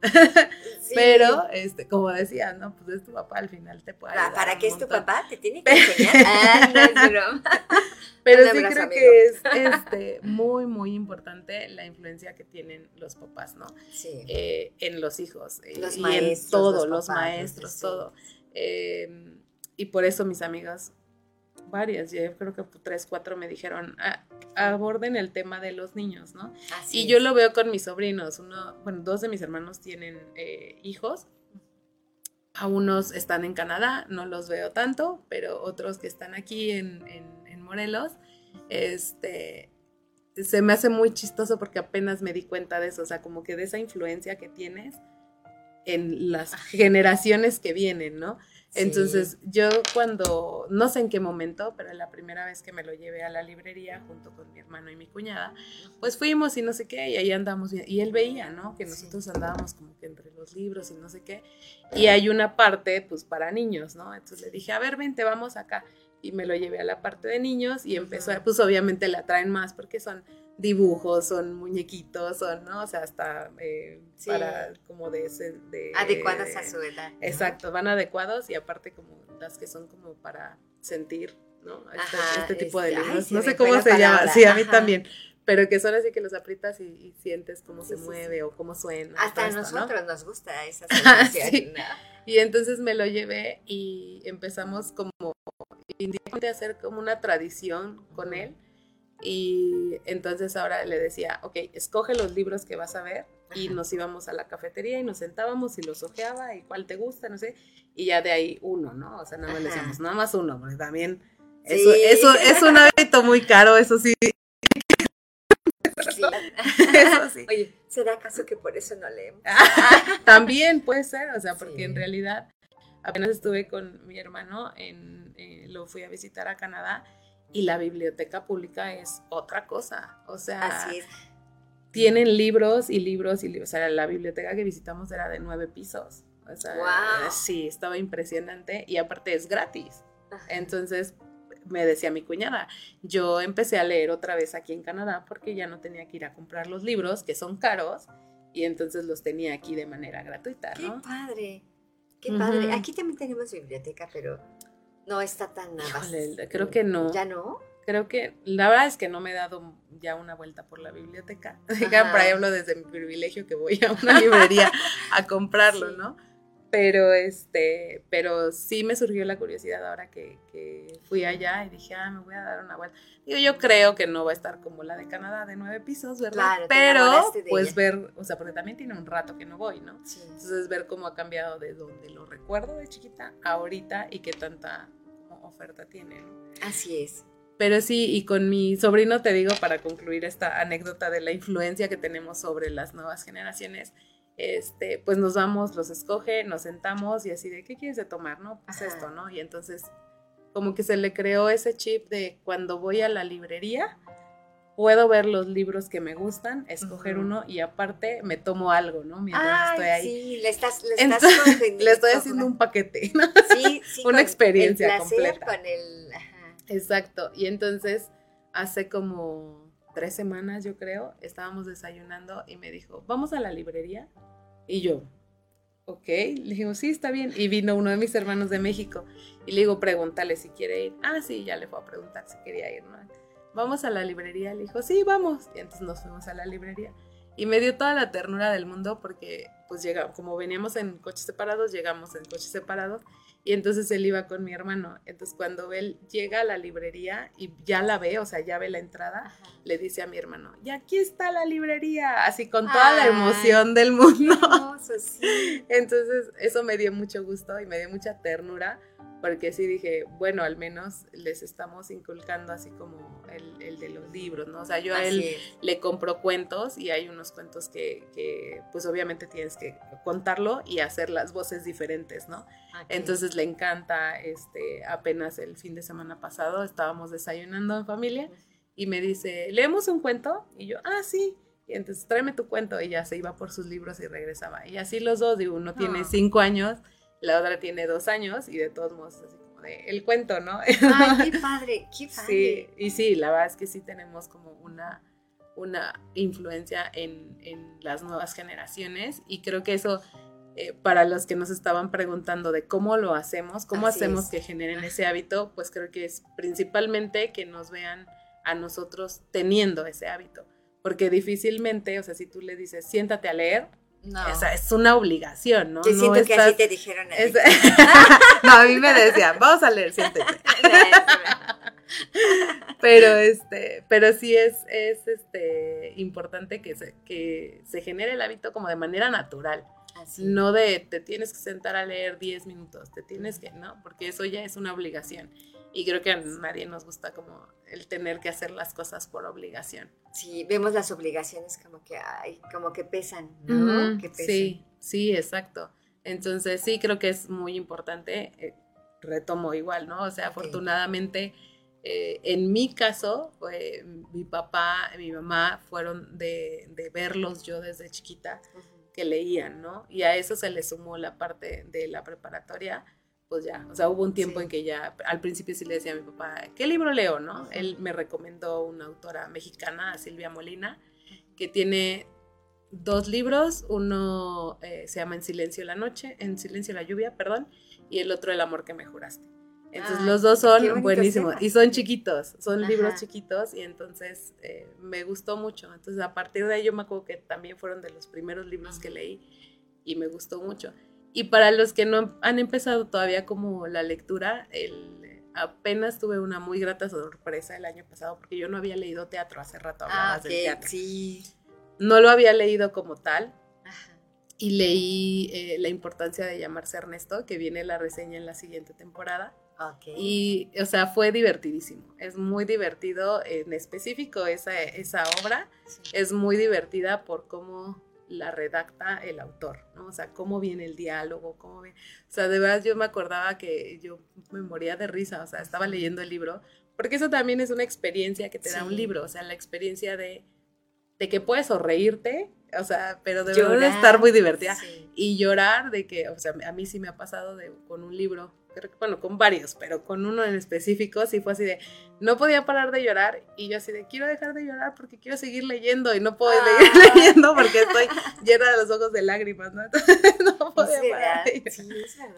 "Ah, no". Sí. Pero, este, como decía, ¿no? Pues es tu papá, al final te puede ¿Para, ayudar para qué es tu papá? ¿Te tiene que enseñar? Ah, no es broma. Pero sí creo amigo. que es este, muy, muy importante la influencia que tienen los papás, ¿no? Sí. Eh, en los hijos. eh, Los y maestros, en todo, los maestros, sí. todo. Eh, y por eso mis amigas, varias, yo creo que tres, cuatro me dijeron, "Ah, aborden el tema de los niños, ¿no? Así Y yo es. lo veo con mis sobrinos. Uno, bueno, dos de mis hermanos tienen eh, hijos. A unos están en Canadá, no los veo tanto, pero otros que están aquí en, en- en Morelos, este, se me hace muy chistoso porque apenas me di cuenta de eso, o sea, como que de esa influencia que tienes en las generaciones que vienen, ¿no? Sí. Entonces, yo cuando, no sé en qué momento, pero la primera vez que me lo llevé a la librería junto con mi hermano y mi cuñada, pues fuimos y no sé qué, y ahí andamos, bien- y él veía, ¿no? Que Sí. nosotros andábamos como que entre los libros y no sé qué, y hay una parte, pues, para niños, ¿no? Entonces le dije, a ver, vente, vamos acá, y me lo llevé a la parte de niños y empezó, Ujú. pues, obviamente le atraen más porque son dibujos, son muñequitos, son, ¿no? O sea, hasta eh, Sí. para como de ese... De, Adecuadas a su edad. ¿no? Exacto, van adecuados y aparte como las que son como para sentir, ¿no? Este, Ajá, este tipo de este, ay, libros. no sé cómo la se llama, sí, a mí ajá. también, pero que son así que los aprietas y, y sientes cómo Sí, se mueve o cómo suena. Hasta a nosotros nos gusta esa sensación. ¿no? Y entonces me lo llevé y empezamos como a hacer como una tradición con él. Y entonces ahora le decía, ok, escoge los libros que vas a ver. Y nos íbamos a la cafetería y nos sentábamos y los ojeaba y cuál te gusta, no sé. Y ya de ahí uno, ¿no? O sea, nada más le decíamos, nada más uno, porque también Sí. eso, eso es un hábito muy caro, eso sí. Sí. Eso sí. Oye, ¿será acaso que por eso no leemos? También puede ser, o sea, porque Sí. en realidad apenas estuve con mi hermano, en, eh, lo fui a visitar a Canadá y la biblioteca pública es otra cosa, o sea, Así es. tienen libros y libros y libros, o sea, la biblioteca que visitamos era de nueve pisos, o sea, Guau. sí, estaba impresionante y aparte es gratis, Ajá. entonces me decía mi cuñada, yo empecé a leer otra vez aquí en Canadá porque ya no tenía que ir a comprar los libros, que son caros, y entonces los tenía aquí de manera gratuita, Qué ¿no? padre. Qué padre. Aquí también tenemos biblioteca, pero no está tan nada. Híjole, creo que no. ¿Ya no? Creo que la verdad es que no me he dado ya una vuelta por la biblioteca. Ajá. Por ahí hablo desde mi privilegio que voy a una librería a comprarlo, Sí. ¿no? Pero este, pero sí me surgió la curiosidad ahora que, que fui allá y dije, ah, me voy a dar una vuelta. Digo, yo creo que no va a estar como la de Canadá de nueve pisos, ¿verdad? Claro, Pero, de pues ella. ver, o sea, porque también tiene un rato que no voy, ¿no? Sí. Entonces ver cómo ha cambiado de donde lo recuerdo de chiquita a ahorita y qué tanta oferta tiene. Así es. Pero sí, y con mi sobrino te digo, para concluir esta anécdota de la influencia que tenemos sobre las nuevas generaciones, este, pues nos vamos, los escoge, nos sentamos y así de, ¿qué quieres de tomar? No, pues esto, ¿no? Y entonces como que se le creó ese chip de cuando voy a la librería, puedo ver los libros que me gustan, escoger uno y aparte me tomo algo, ¿no? Mientras estoy ahí. Sí, le estás, le, estás le estoy haciendo un paquete, ¿no? Sí, sí. Una experiencia completa. Con el, Exacto. Y entonces, hace como tres semanas, yo creo, estábamos desayunando y me dijo, vamos a la librería. Y yo, ok, le digo, sí, está bien. Y vino uno de mis hermanos de México y le digo, pregúntale si quiere ir. Ah, sí, ya le fue a preguntar si quería ir, ¿no? Vamos a la librería. Le dijo, sí, vamos. Y entonces nos fuimos a la librería. Y me dio toda la ternura del mundo porque, pues, llegamos, como veníamos en coches separados, llegamos en coches separados y entonces él iba con mi hermano. Entonces cuando él llega a la librería y ya la ve, o sea, ya ve la entrada, le dice a mi hermano, y aquí está la librería, así con toda la emoción del mundo. sí. Entonces eso me dio mucho gusto y me dio mucha ternura porque sí dije, bueno, al menos les estamos inculcando así como el, de los libros, ¿no? O sea, yo a él le compro cuentos y hay unos cuentos que, que, pues obviamente tienes que contarlo y hacer las voces diferentes, ¿no? Entonces le encanta, este, apenas el fin de semana pasado estábamos desayunando en familia y me dice, ¿leemos un cuento? Y yo, ah, sí. Y entonces tráeme tu cuento y ya se iba por sus libros y regresaba. Y así los dos, digo, uno tiene ah. cinco años la otra tiene dos años y de todos modos así como de el cuento, ¿no? Ay, qué padre, qué padre. Sí, y sí, la verdad es que sí tenemos como una, una influencia en, en las nuevas generaciones y creo que eso... Eh, para los que nos estaban preguntando de cómo lo hacemos, cómo hacemos que generen ese hábito, pues creo que es principalmente que nos vean a nosotros teniendo ese hábito. Porque difícilmente, o sea, si tú le dices, siéntate a leer, no. O sea, es una obligación, ¿no? Yo siento que así te dijeron. no, a mí me decían, vamos a leer, siéntete. pero este, pero sí es, es este importante que se, que se genere el hábito como de manera natural. No de te tienes que sentar a leer 10 minutos, te tienes que, no, porque eso ya es una obligación. Y creo que a nadie nos gusta como el tener que hacer las cosas por obligación. Sí, vemos las obligaciones como que, ay, como que pesan, ¿no? Sí, sí, exacto. Entonces sí, creo que es muy importante, eh, retomo igual, ¿no? O sea, afortunadamente, eh, en mi caso, mi papá, mi mamá fueron de, verlos yo desde chiquita, que leían, ¿no? Y a eso se le sumó la parte de la preparatoria pues ya, o sea, hubo un tiempo en que ya, al principio sí le decía a mi papá, ¿qué libro leo, no? Él me recomendó una autora mexicana, Silvia Molina, que tiene dos libros, uno eh, se llama En silencio la noche, En silencio la lluvia, perdón, y el otro El amor que me juraste. Entonces los dos son buenísimos y son chiquitos, son libros chiquitos y entonces eh, me gustó mucho. Entonces a partir de ahí yo me acuerdo que también fueron de los primeros libros que leí y me gustó mucho. Y para los que no han empezado todavía como la lectura, el, apenas tuve una muy grata sorpresa el año pasado porque yo no había leído teatro hace rato. Ah, teatro. sí. No lo había leído como tal. Y leí eh, La importancia de llamarse Ernesto, que viene la reseña en la siguiente temporada. Okay. Y, o sea, fue divertidísimo. Es muy divertido, en específico esa, esa obra. Es muy divertida por cómo la redacta el autor, ¿no? O sea, cómo viene el diálogo, cómo viene... O sea, de verdad yo me acordaba que yo me moría de risa, o sea, estaba leyendo el libro, porque eso también es una experiencia que te da un libro, o sea, la experiencia de, de que puedes o reírte, o sea, pero de verdad estar muy divertida y llorar de que, o sea, a mí sí me ha pasado de, con un libro bueno, con varios, pero con uno en específico sí fue así de, no podía parar de llorar y yo así de, quiero dejar de llorar porque quiero seguir leyendo y no puedo seguir ah. leyendo porque estoy llena de los ojos de lágrimas, ¿no? no podía parar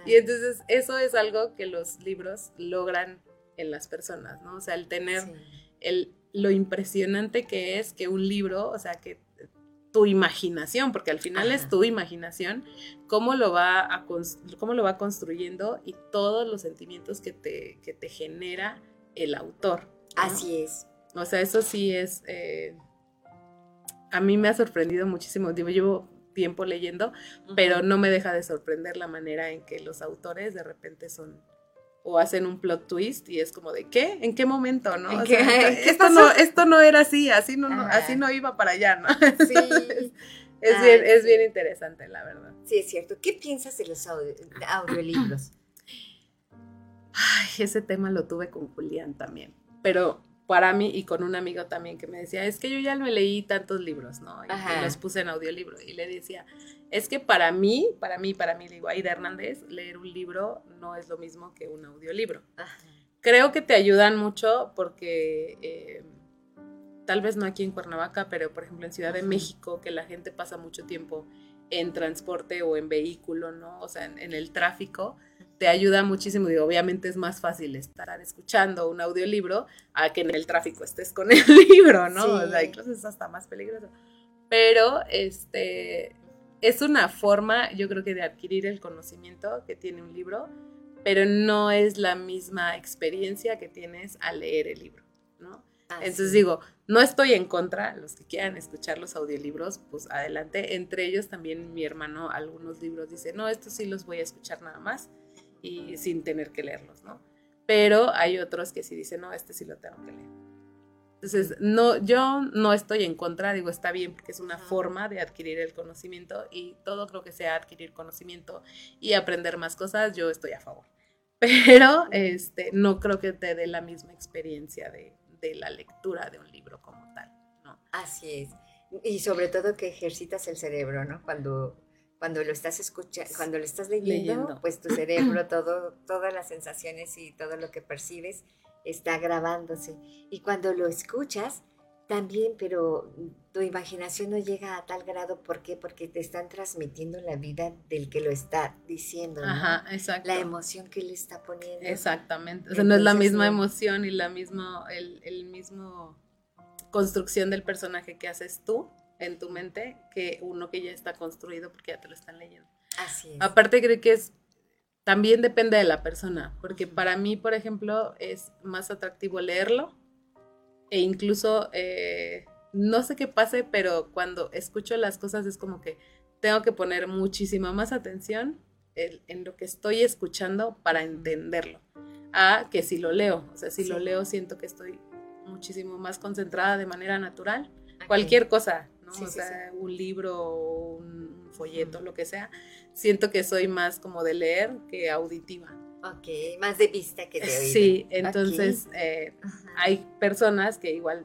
y entonces eso es algo que los libros logran en las personas, ¿no? O sea, el tener el, lo impresionante que es que un libro, o sea, que tu imaginación, porque al final es tu imaginación, cómo lo, va a cómo lo va construyendo y todos los sentimientos que te, que te genera el autor. Así es. O sea, eso sí es, eh, a mí me ha sorprendido muchísimo, digo, llevo tiempo leyendo, pero no me deja de sorprender la manera en que los autores de repente son o hacen un plot twist y es como de ¿qué? ¿En qué momento? ¿no? ¿En O qué- sea, qué esto no, esto no era así, así no, no- así no iba para allá, ¿no? Sí. Es Ay, bien, es bien interesante, la verdad. Sí, es cierto. ¿Qué piensas de los audio- audiolibros? Ay, ese tema lo tuve con Julián también. Pero para mí y con un amigo también que me decía, es que yo ya me leí tantos libros, ¿no? Y, los puse en audiolibro. Y le decía, es que para mí, para mí, para mí, digo, Aida Hernández, leer un libro no es lo mismo que un audiolibro. Ajá. Creo que te ayudan mucho porque eh, tal vez no aquí en Cuernavaca, pero por ejemplo en Ciudad de. México, que la gente pasa mucho tiempo en transporte o en vehículo, ¿no? O sea, en, en el tráfico, te ayuda muchísimo. Digo, obviamente es más fácil estar escuchando un audiolibro a que en el tráfico estés con el libro, ¿no? O sea, incluso es hasta más peligroso. Pero este es una forma, yo creo que de adquirir el conocimiento que tiene un libro, pero no es la misma experiencia que tienes al leer el libro, ¿no? Así Entonces es. digo, no estoy en contra, los que quieran escuchar los audiolibros, pues adelante. Entre ellos también mi hermano, algunos libros dice, no, estos sí los voy a escuchar nada más y sin tener que leerlos, ¿no? Pero hay otros que sí dicen, no, este sí lo tengo que leer. Entonces, no, yo no estoy en contra, digo, está bien porque es una forma de adquirir el conocimiento y todo creo que sea adquirir conocimiento y aprender más cosas, yo estoy a favor. Pero este, no creo que te dé la misma experiencia de, de la lectura de un libro como tal, ¿no? Así es. Y sobre todo que ejercitas el cerebro, ¿no? Cuando, cuando lo estás escuchando, cuando lo estás leyendo, Leyendo. pues tu cerebro, todo, todas las sensaciones y todo lo que percibes está grabándose. Y cuando lo escuchas, también, pero tu imaginación no llega a tal grado, ¿por qué? Porque te están transmitiendo la vida del que lo está diciendo, ¿no? Ajá, exacto. La emoción que le está poniendo. Exactamente. O sea, no es la misma no. emoción y la misma, el, el mismo construcción del personaje que haces tú en tu mente que uno que ya está construido porque ya te lo están leyendo. Así es. Aparte creo que es también depende de la persona, porque para mí, por ejemplo, es más atractivo leerlo e incluso eh, no sé qué pase, pero cuando escucho las cosas es como que tengo que poner muchísima más atención en, en lo que estoy escuchando para entenderlo, a que si lo leo, o sea, si lo leo siento que estoy muchísimo más concentrada de manera natural, cualquier cosa, ¿no? Sí, o sí, sea, un libro, o un folleto, lo que sea, siento que soy más como de leer que auditiva. Ok, más de vista que de oído. Sí, entonces eh, hay personas que igual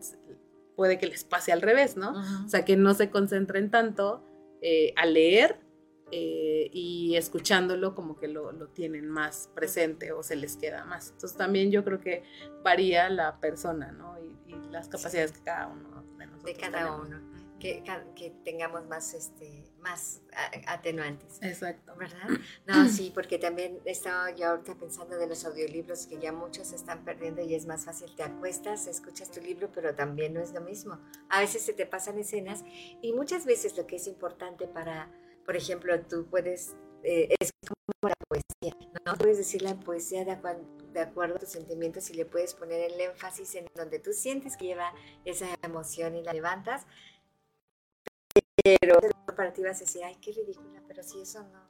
puede que les pase al revés, ¿no? O sea, que no se concentren tanto eh, a leer eh, y escuchándolo como que lo, lo tienen más presente o se les queda más. Entonces también yo creo que varía la persona, ¿no? Y, y las capacidades que cada uno de nosotros de cada tenemos. uno. Que, que tengamos más, este, más atenuantes. Exacto. ¿Verdad? No, sí, porque también estaba yo ahorita pensando de los audiolibros que ya muchos se están perdiendo y es más fácil. Te acuestas, escuchas tu libro, pero también no es lo mismo. A veces se te pasan escenas y muchas veces lo que es importante para, por ejemplo, tú puedes, eh, es como la poesía, ¿no? Puedes decir la poesía de, de acuerdo a tus sentimientos y le puedes poner el énfasis en donde tú sientes que lleva esa emoción y la levantas. Pero para ti vas a decir, ay, qué ridícula, pero si eso no,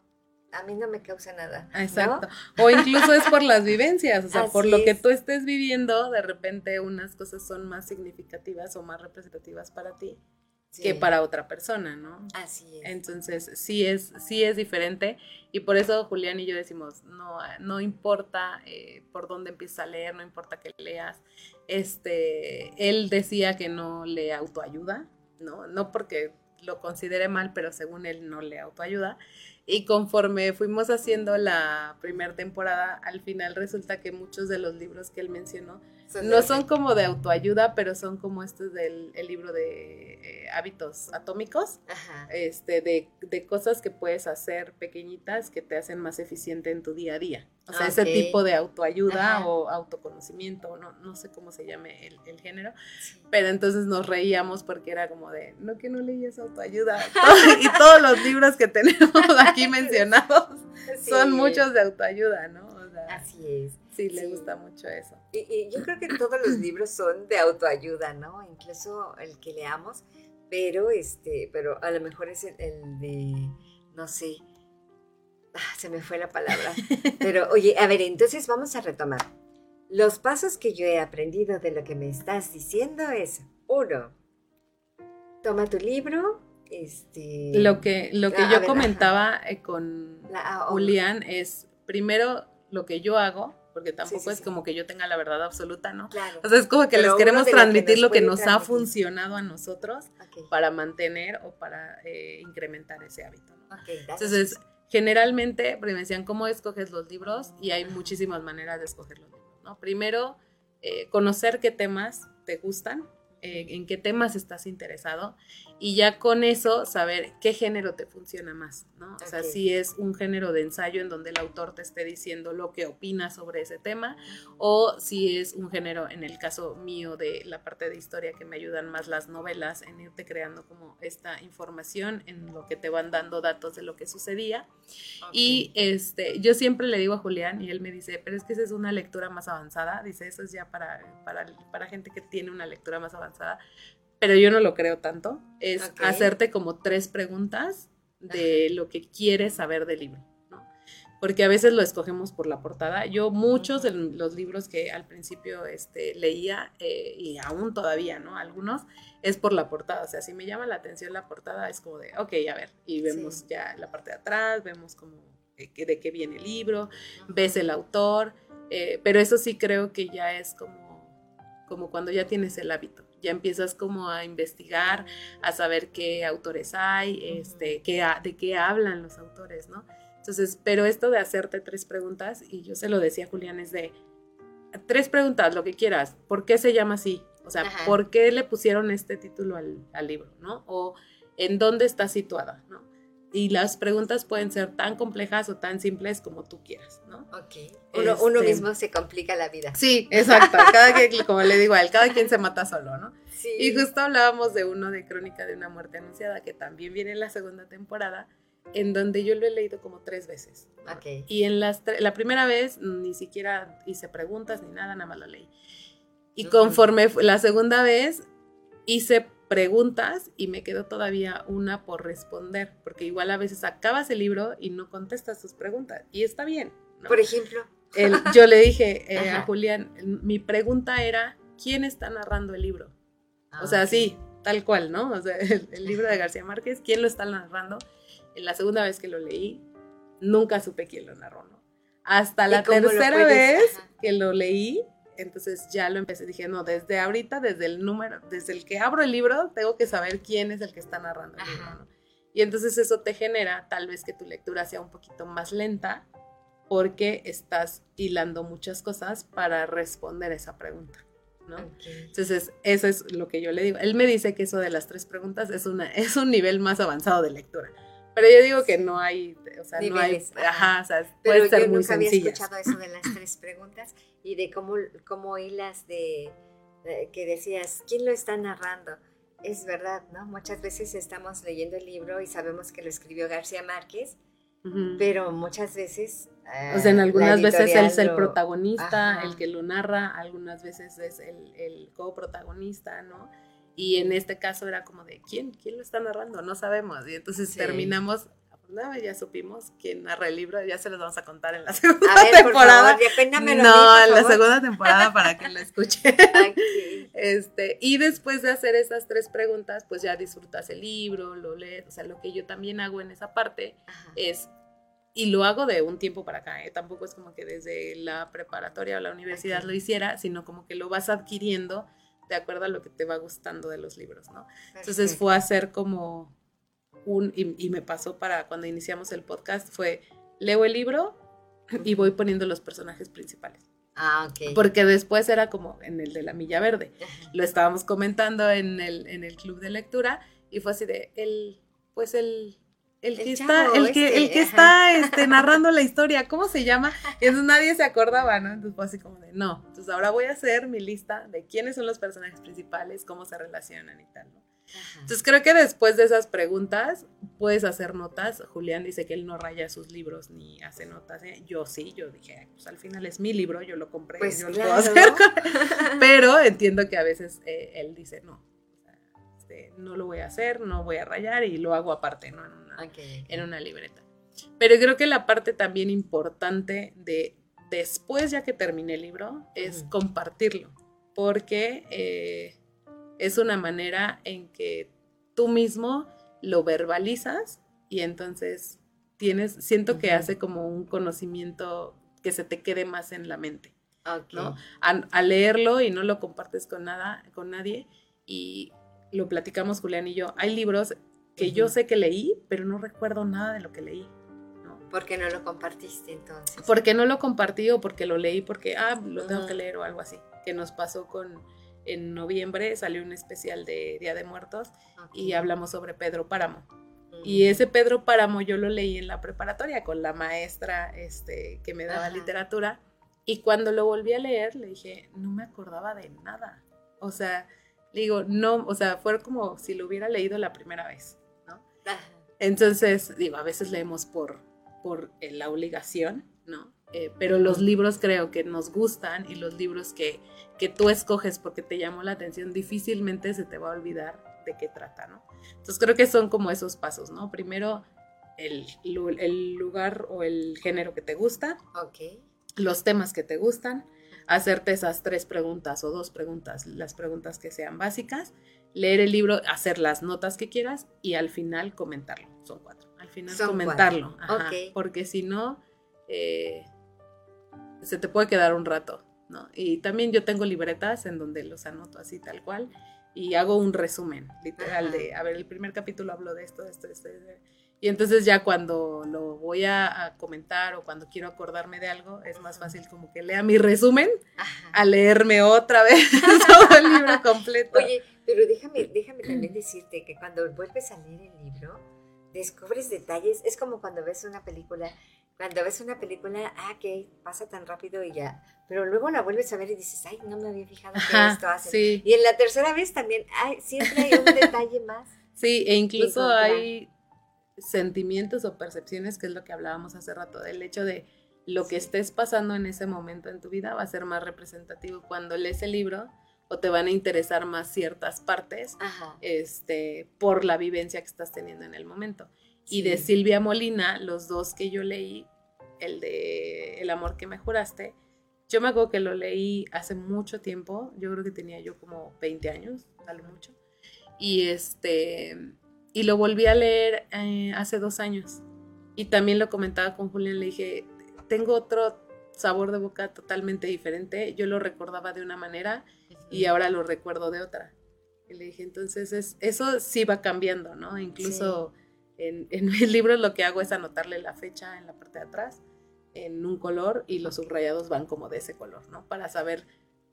a mí no me causa nada. ¿no? Exacto. O incluso es por las vivencias, o sea, por Así lo que es. tú estés viviendo, de repente unas cosas son más significativas o más representativas para ti Sí, que para otra persona, ¿no? Así es. Entonces, sí es, sí es diferente y por eso Julián y yo decimos, no, no importa eh, por dónde empiezas a leer, no importa que leas. Este, él decía que no le autoayuda, ¿no? No porque lo considere mal, pero según él no le autoayuda. Y conforme fuimos haciendo la primera temporada, al final resulta que muchos de los libros que él mencionó no son como de autoayuda, pero son como estos del el libro de eh, hábitos atómicos, Ajá. este, de, de cosas que puedes hacer pequeñitas que te hacen más eficiente en tu día a día. O sea, ese tipo de autoayuda Ajá. o autoconocimiento, no, no sé cómo se llame el, el género, Sí. pero entonces nos reíamos porque era como de, no que no leías autoayuda. y todos los libros que tenemos aquí mencionados Sí. son muchos de autoayuda, ¿no? O sea, Así es. Sí, le Sí. gusta mucho eso. Y, y yo creo que todos los libros son de autoayuda, ¿no? Incluso el que leamos, pero este, pero a lo mejor es el, el de, no sé, Ah, se me fue la palabra. Pero oye, a ver, entonces vamos a retomar. Los pasos que yo he aprendido de lo que me estás diciendo es, uno, toma tu libro, este... Lo que, lo que yo comentaba eh, con ah, Julián es, primero, lo que yo hago, porque tampoco es como que yo tenga la verdad absoluta, ¿no? Claro. O sea, es como que les queremos transmitir lo que nos, ha funcionado a nosotros para mantener o para eh, incrementar ese hábito, ¿no? Entonces, generalmente, me decían, ¿cómo escoges los libros? Y hay muchísimas maneras de escoger los libros, ¿no? Primero, eh, conocer qué temas te gustan, eh, en qué temas estás interesado y ya con eso saber qué género te funciona más, ¿no? O sea, si es un género de ensayo en donde el autor te esté diciendo lo que opina sobre ese tema, o si es un género, en el caso mío de la parte de historia, que me ayudan más las novelas en irte creando como esta información en lo que te van dando datos de lo que sucedía. Y este, yo siempre le digo a Julián, y él me dice, pero es que esa es una lectura más avanzada, dice, eso es ya para, para, para gente que tiene una lectura más avanzada pero yo no lo creo tanto, es hacerte como tres preguntas de lo que quieres saber del libro, ¿no? Porque a veces lo escogemos por la portada. Yo muchos de los libros que al principio este, leía, eh, y aún todavía, ¿no? Algunos, es por la portada. O sea, si me llama la atención la portada, es como de, ok, a ver, y vemos ya la parte de atrás, vemos como de, de qué viene el libro, ves el autor, eh, pero eso sí creo que ya es como, como cuando ya tienes el hábito ya empiezas como a investigar, a saber qué autores hay, este, qué, de qué hablan los autores, ¿no? Entonces, pero esto de hacerte tres preguntas, y yo se lo decía a Julián, es de tres preguntas, lo que quieras, ¿por qué se llama así? O sea, ¿por qué le pusieron este título al, al libro, ¿no? O en dónde está situada, ¿no? Y las preguntas pueden ser tan complejas o tan simples como tú quieras, ¿no? Ok. Uno, uno este, mismo se complica la vida. Sí, exacto. Cada quien, como le digo a él, cada quien se mata solo, ¿no? Sí. Y justo hablábamos de uno de Crónica de una muerte anunciada, que también viene en la segunda temporada, en donde yo lo he leído como tres veces. Ok. Y en las la primera vez ni siquiera hice preguntas ni nada, nada más lo leí. Y conforme la segunda vez hice preguntas y me quedó todavía una por responder, porque igual a veces acabas el libro y no contestas tus preguntas y está bien. Por ejemplo. yo le dije eh, a Julián, mi pregunta era, ¿quién está narrando el libro? o sea, ah, sí, tal cual, ¿no? O sea, el, libro de García Márquez, ¿quién lo está narrando? En la segunda vez que lo leí, nunca supe quién lo narró, ¿no? Hasta la tercera vez que lo leí, entonces ya lo empecé, dije, no, desde ahorita, desde el número, desde el que abro el libro, tengo que saber quién es el que está narrando el libro, ¿no? Y entonces eso te genera tal vez que tu lectura sea un poquito más lenta porque estás hilando muchas cosas para responder esa pregunta. ¿no? Entonces, eso es lo que yo le digo. Él me dice que eso de las tres preguntas es, una, es un nivel más avanzado de lectura. Pero yo digo que no hay, o sea, no hay, ajá, o sea, puede ser yo muy nunca había escuchado eso de las tres preguntas y de cómo, cómo hilas de, que decías, ¿quién lo está narrando? Es verdad, ¿no? Muchas veces estamos leyendo el libro y sabemos que lo escribió García Márquez, pero muchas veces... o sea, en algunas veces él es el protagonista, el que lo narra, algunas veces es el, el coprotagonista, ¿no? Y en este caso era como de, ¿quién? ¿Quién lo está narrando? No sabemos. Y entonces terminamos no, ya supimos quién narra el libro, ya se los vamos a contar en la segunda a ver, temporada. Por favor, no, en la segunda temporada para que lo escuchen. este, y después de hacer esas tres preguntas, pues ya disfrutas el libro, lo lees, o sea, lo que yo también hago en esa parte es y lo hago de un tiempo para acá, ¿eh? tampoco es como que desde la preparatoria o la universidad lo hiciera, sino como que lo vas adquiriendo de acuerdo a lo que te va gustando de los libros, ¿no? Entonces fue hacer como un, y, me pasó para cuando iniciamos el podcast, fue leo el libro y voy poniendo los personajes principales. Ah, ok. Porque después era como en el de la Milla Verde. Lo estábamos comentando en el, en el club de lectura y fue así de, el, pues el, el que está, el que, el este, que está este, narrando la historia, ¿cómo se llama? Y entonces nadie se acordaba, ¿no? Entonces fue así como de, no, entonces ahora voy a hacer mi lista de quiénes son los personajes principales, cómo se relacionan y tal, ¿no? Entonces creo que después de esas preguntas puedes hacer notas. Julián dice que él no raya sus libros ni hace notas. ¿eh? Yo sí, yo dije, pues al final es mi libro, yo lo compré, pues yo lo puedo hacer. Pero entiendo que a veces eh, él dice, no, este, no lo voy a hacer, no voy a rayar y lo hago aparte, ¿no? En en una libreta. Pero creo que la parte también importante de después, ya que terminé el libro, es compartirlo, porque eh, es una manera en que tú mismo lo verbalizas y entonces tienes, siento que hace como un conocimiento que se te quede más en la mente. ¿no? A, leerlo y no lo compartes con nada, con nadie, y lo platicamos Julián y yo. Hay libros que yo sé que leí, pero no recuerdo nada de lo que leí. ¿Por qué no lo compartiste entonces? Porque no lo compartí o porque lo leí porque, ah, lo tengo que leer o algo así. Que nos pasó con, en noviembre salió un especial de Día de Muertos y hablamos sobre Pedro Páramo. Y ese Pedro Páramo yo lo leí en la preparatoria con la maestra este, que me daba literatura. Y cuando lo volví a leer, le dije, no me acordaba de nada. O sea, digo, no, o sea, fue como si lo hubiera leído la primera vez, ¿no? Entonces, digo, a veces leemos por, por eh, la obligación, ¿no? Eh, pero los libros creo que nos gustan y los libros que, que tú escoges porque te llamó la atención difícilmente se te va a olvidar de qué trata, ¿no? Entonces creo que son como esos pasos, ¿no? Primero el, el lugar o el género que te gusta, okay. los temas que te gustan, hacerte esas tres preguntas o dos preguntas, las preguntas que sean básicas, leer el libro, hacer las notas que quieras y al final comentarlo. Son cuatro al final comentarlo. Porque si no, eh, se te puede quedar un rato, ¿no? Y también yo tengo libretas en donde los anoto así tal cual y hago un resumen literal de, a ver, el primer capítulo hablo de esto, de esto, de esto. Y entonces ya cuando lo voy a, comentar o cuando quiero acordarme de algo, es más fácil como que lea mi resumen a leerme otra vez todo el libro completo. Oye, pero déjame, déjame también decirte que cuando vuelves a leer el libro, descubres detalles. Es como cuando ves una película. Cuando ves una película, ah, que pasa tan rápido y ya. Pero luego la vuelves a ver y dices, ay, no me había fijado que esto hace. Y en la tercera vez también, ay, siempre hay un detalle más. Sí, e incluso hay sentimientos o percepciones, que es lo que hablábamos hace rato, del hecho de lo que estés pasando en ese momento en tu vida va a ser más representativo cuando lees el libro o te van a interesar más ciertas partes este, por la vivencia que estás teniendo en el momento. Y de Silvia Molina, los dos que yo leí, el de El amor que me juraste, yo me acuerdo que lo leí hace mucho tiempo, yo creo que tenía yo como 20 años, tal mucho, y este, y lo volví a leer eh, hace dos años. Y también lo comentaba con Julián, le dije, tengo otro sabor de boca totalmente diferente, yo lo recordaba de una manera y ahora lo recuerdo de otra. Y le dije, entonces es, eso sí va cambiando, ¿no? Incluso en, en mis libros lo que hago es anotarle la fecha en la parte de atrás, en un color, y los subrayados van como de ese color, ¿no? Para saber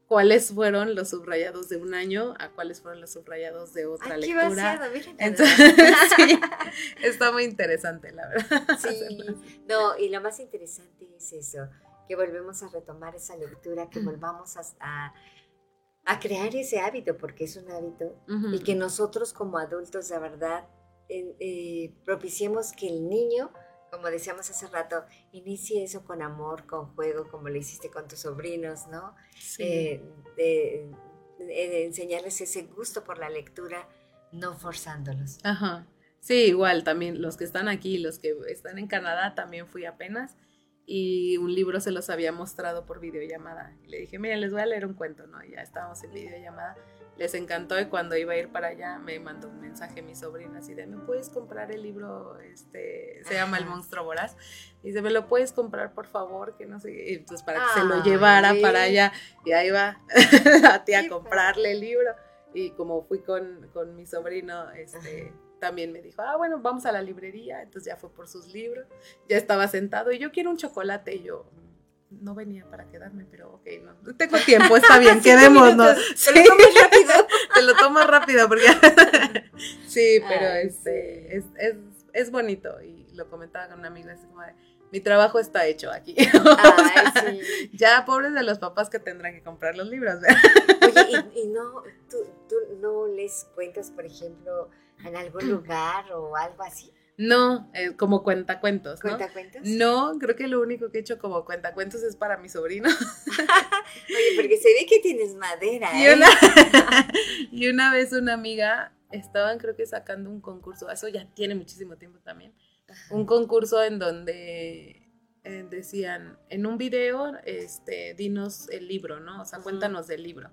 cuáles fueron los subrayados de un año a cuáles fueron los subrayados de otra Ay, lectura. Qué Entonces, sí, está muy interesante, la verdad. Sí, no, y lo más interesante es eso, que volvemos a retomar esa lectura, que volvamos a a crear ese hábito, porque es un hábito, y que nosotros como adultos de verdad eh, propiciemos que el niño, como decíamos hace rato, inicie eso con amor, con juego, como lo hiciste con tus sobrinos, ¿no? Eh, de, enseñarles ese gusto por la lectura, no forzándolos. Ajá. Sí, igual también los que están aquí, los que están en Canadá, también fui apenas y un libro se los había mostrado por videollamada. Y le dije, miren, les voy a leer un cuento, ¿no? Y ya estábamos en videollamada. Les encantó y cuando iba a ir para allá me mandó un mensaje mi sobrina así de, ¿me puedes comprar el libro? Este, se llama El monstruo voraz. Y dice, ¿me lo puedes comprar por favor? Que no sé. Entonces para que se lo llevara para allá. Y ahí va a ti a comprarle el libro. Y como fui con, con mi sobrino, este también me dijo, ah, bueno, vamos a la librería, entonces ya fue por sus libros, ya estaba sentado y yo quiero un chocolate y yo no venía para quedarme, pero ok, no, tengo tiempo, está bien, quedémonos. Sí. Te lo tomas rápido. Te lo tomas rápido porque... sí, pero este, Es, es, es, bonito y lo comentaba con una amiga, así como de, mi trabajo está hecho aquí. Ay, sí. Ya, pobres de los papás que tendrán que comprar los libros. Oye, y, y no, tú, tú no les cuentas, por ejemplo, en algún lugar o algo así? No, eh, como cuentacuentos, ¿no? ¿Cuentacuentos? No, creo que lo único que he hecho como cuentacuentos es para mi sobrino. Oye, porque se ve que tienes madera, y ¿eh? Una, y una vez una amiga, estaban creo que sacando un concurso, eso ya tiene muchísimo tiempo también, un concurso en donde eh, decían, en un video, este, dinos el libro, ¿no? O sea, cuéntanos del libro.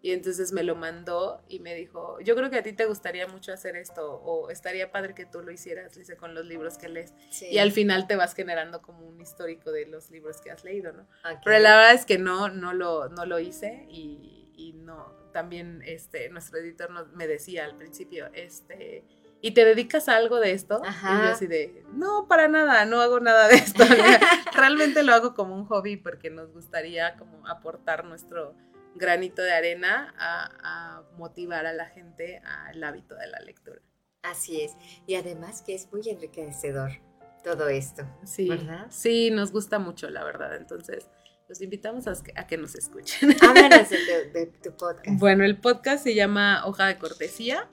Y entonces me lo mandó y me dijo, yo creo que a ti te gustaría mucho hacer esto o estaría padre que tú lo hicieras, dice, con los libros que lees. Y al final te vas generando como un histórico de los libros que has leído, ¿no? Pero la verdad es que no, no lo, no lo hice y, y no, también este, nuestro editor nos, me decía al principio, este, ¿y te dedicas a algo de esto? Y yo así de, no, para nada, no hago nada de esto. Realmente lo hago como un hobby porque nos gustaría como aportar nuestro granito de arena a, motivar a la gente al hábito de la lectura. Así es. Y además que es muy enriquecedor todo esto. Sí, ¿verdad? Sí, nos gusta mucho, la verdad. Entonces, los invitamos a que, nos escuchen. Háblanos de, tu podcast. Bueno, el podcast se llama Hoja de Cortesía.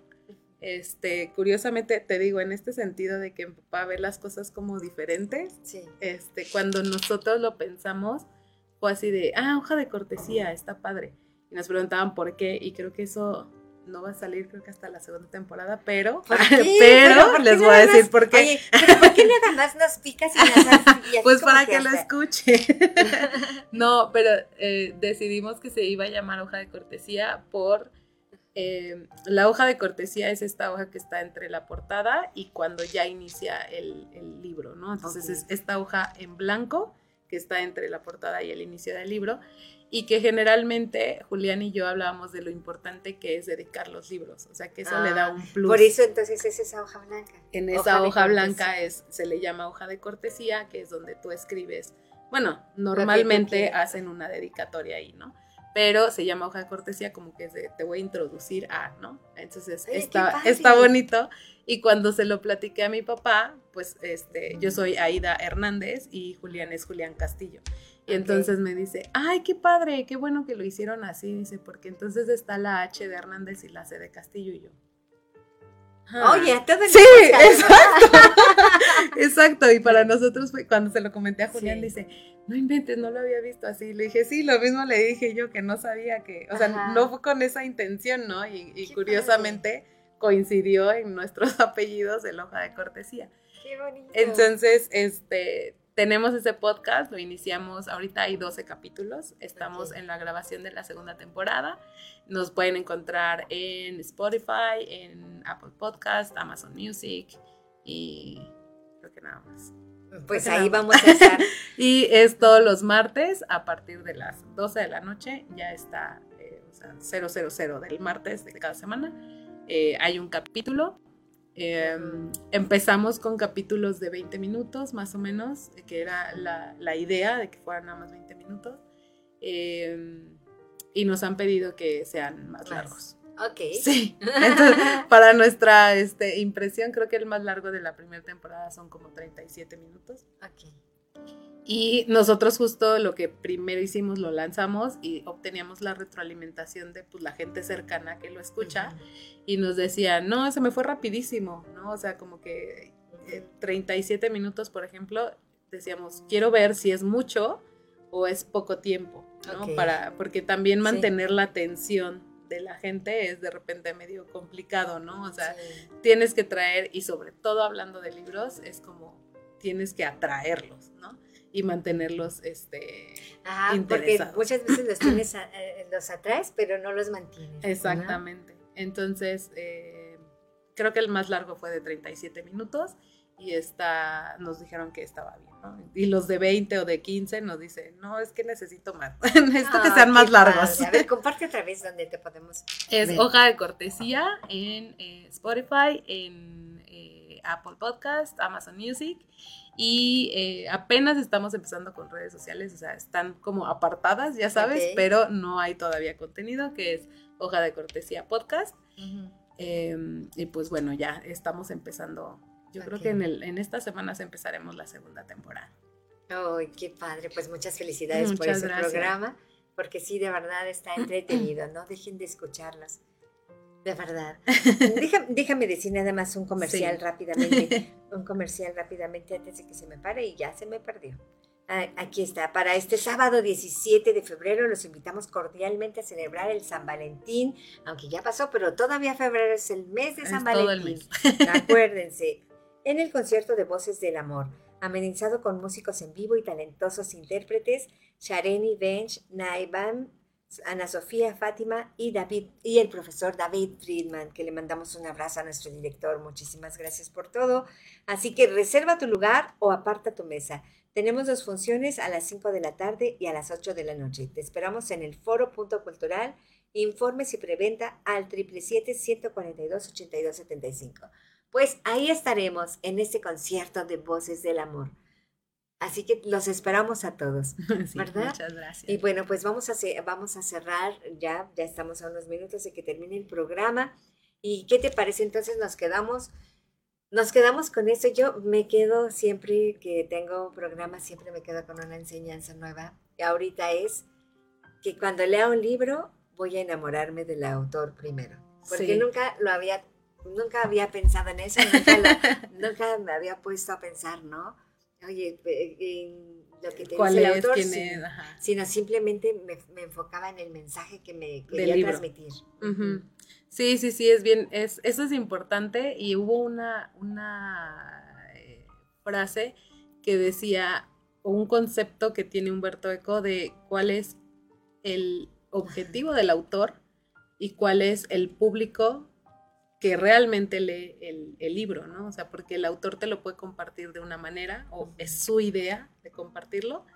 Este, curiosamente te digo, en este sentido de que va a ver las cosas como diferentes. Sí. Este, cuando nosotros lo pensamos, fue así de, ah, hoja de cortesía, está padre. Y nos preguntaban por qué, y creo que eso no va a salir creo que hasta la segunda temporada, pero, pero, les voy a decir por qué. Oye, pero ¿por qué nada más nos picas y nos Pues para que, lo escuche. no, pero eh, decidimos que se iba a llamar hoja de cortesía por eh, la hoja de cortesía es esta hoja que está entre la portada y cuando ya inicia el, libro, ¿no? Entonces es esta hoja en blanco que está entre la portada y el inicio del libro y que generalmente Julián y yo hablábamos de lo importante que es dedicar los libros, o sea que eso le da ah, un plus. Por eso entonces es esa hoja blanca. En esa hoja, blanca es, se le llama hoja de cortesía, que es donde tú escribes, bueno, normalmente hacen una dedicatoria ahí, ¿no? Pero se llama hoja de cortesía como que te voy a introducir a, ¿no? Entonces está, está bonito. Y cuando se lo platiqué a mi papá, pues este, yo soy Aida Hernández y Julián es Julián Castillo. Y entonces me dice, ay, qué padre, qué bueno que lo hicieron así, dice, porque entonces está la H de Hernández y la C de Castillo y yo. Oye, todo Sí, exacto. exacto. Y para nosotros fue cuando se lo comenté a Julián, dice, no inventes, no lo había visto así. Le dije, sí, lo mismo le dije yo, que no sabía que, o sea, no fue con esa intención, ¿no? Y, curiosamente coincidió en nuestros apellidos el hoja de cortesía. Qué bonito. Entonces, este, tenemos ese podcast, lo iniciamos, ahorita hay 12 capítulos, estamos en la grabación de la segunda temporada. Nos pueden encontrar en Spotify, en Apple Podcast, Amazon Music y creo que nada más. Pues ahí vamos a estar. y es todos los martes a partir de las 12 de la noche, ya está, eh, o sea, 000 del martes de cada semana. Eh, hay un capítulo Em, empezamos con capítulos de 20 minutos, más o menos, que era la, idea de que fueran nada más 20 minutos. Em, y nos han pedido que sean más largos. Ok. Sí. Entonces, para nuestra este, impresión, creo que el más largo de la primera temporada son como 37 minutos. Ok. Y nosotros justo lo que primero hicimos lo lanzamos y obteníamos la retroalimentación de pues, la gente cercana que lo escucha y nos decía, no, se me fue rapidísimo, ¿no? O sea, como que 37 eh, minutos, por ejemplo, decíamos, quiero ver si es mucho o es poco tiempo, ¿no? Para, porque también mantener la atención de la gente es de repente medio complicado, ¿no? O sea, tienes que traer, y sobre todo hablando de libros, es como tienes que atraerlos, ¿no? Y mantenerlos este, Ajá, Porque muchas veces los tienes, eh, los atraes, pero no los mantienes. Exactamente. Entonces, eh, creo que el más largo fue de 37 minutos y esta, nos dijeron que estaba bien, ¿no? Y los de 20 o de 15 nos dicen, no, es que necesito más, necesito que sean más largos. A ver, comparte otra vez donde te podemos Es Hoja de Cortesía en eh, Spotify, en Apple Podcast, Amazon Music y eh, apenas estamos empezando con redes sociales, o sea, están como apartadas, ya sabes, pero no hay todavía contenido, que es Hoja de Cortesía Podcast. Em, y pues bueno, ya estamos empezando, yo creo que en, el, en estas semanas empezaremos la segunda temporada. ¡Ay, qué padre! Pues muchas felicidades por ese programa, porque sí, de verdad está entretenido, no dejen de escucharlas. De verdad. déjame, decir nada más un comercial rápidamente. Un comercial rápidamente antes de que se me pare y ya se me perdió. Ah, aquí está. Para este sábado 17 de febrero los invitamos cordialmente a celebrar el San Valentín, aunque ya pasó, pero todavía febrero es el mes de San Valentín. Acuérdense. en el concierto de Voces del Amor, amenizado con músicos en vivo y talentosos intérpretes, Shareni Bench, Naibam, Ana Sofía Fátima y David y el profesor David Friedman, que le mandamos un abrazo a nuestro director. Muchísimas gracias por todo. Así que reserva tu lugar o aparta tu mesa. Tenemos dos funciones a las 5 de la tarde y a las 8 de la noche. Te esperamos en el Foro Punto Cultural. Informes y preventa al 777-142-8275. Pues ahí estaremos en este concierto de Voces del Amor. Así que los esperamos a todos, ¿verdad? muchas gracias. Y bueno, pues vamos a, vamos a cerrar, ya, ya estamos a unos minutos de que termine el programa. ¿Y qué te parece? Entonces nos quedamos, nos quedamos con eso. Yo me quedo siempre que tengo programa, siempre me quedo con una enseñanza nueva. Y ahorita es que cuando lea un libro voy a enamorarme del autor primero. Porque nunca lo había, nunca había pensado en eso, nunca, nunca me había puesto a pensar, ¿no? Oye, en lo que te dice el autor, sino, simplemente me, enfocaba en el mensaje que me quería transmitir. Sí, sí, sí, es bien, es, eso es importante. Y hubo una, una eh, frase que decía, o un concepto que tiene Humberto Eco de cuál es el objetivo del autor y cuál es el público que realmente lee el, libro, ¿no? O sea, porque el autor te lo puede compartir de una manera o es su idea de compartirlo,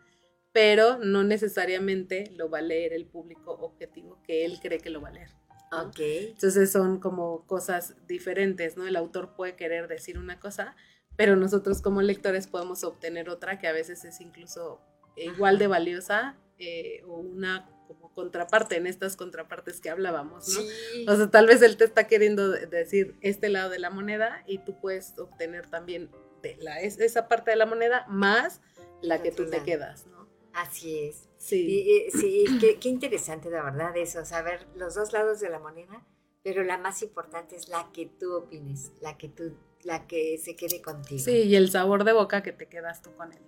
pero no necesariamente lo va a leer el público objetivo que él cree que lo va a leer. Ok. Entonces son como cosas diferentes, ¿no? El autor puede querer decir una cosa, pero nosotros como lectores podemos obtener otra que a veces es incluso igual de valiosa eh, o una como contraparte en estas contrapartes que hablábamos, ¿no? O sea, tal vez él te está queriendo decir este lado de la moneda y tú puedes obtener también de la, esa parte de la moneda más la que tú te quedas, ¿no? Así es. Sí. sí, qué, interesante, la verdad, eso, saber los dos lados de la moneda, pero la más importante es la que tú opines, la que tú, la que se quede contigo. Sí, y el sabor de boca que te quedas tú con él.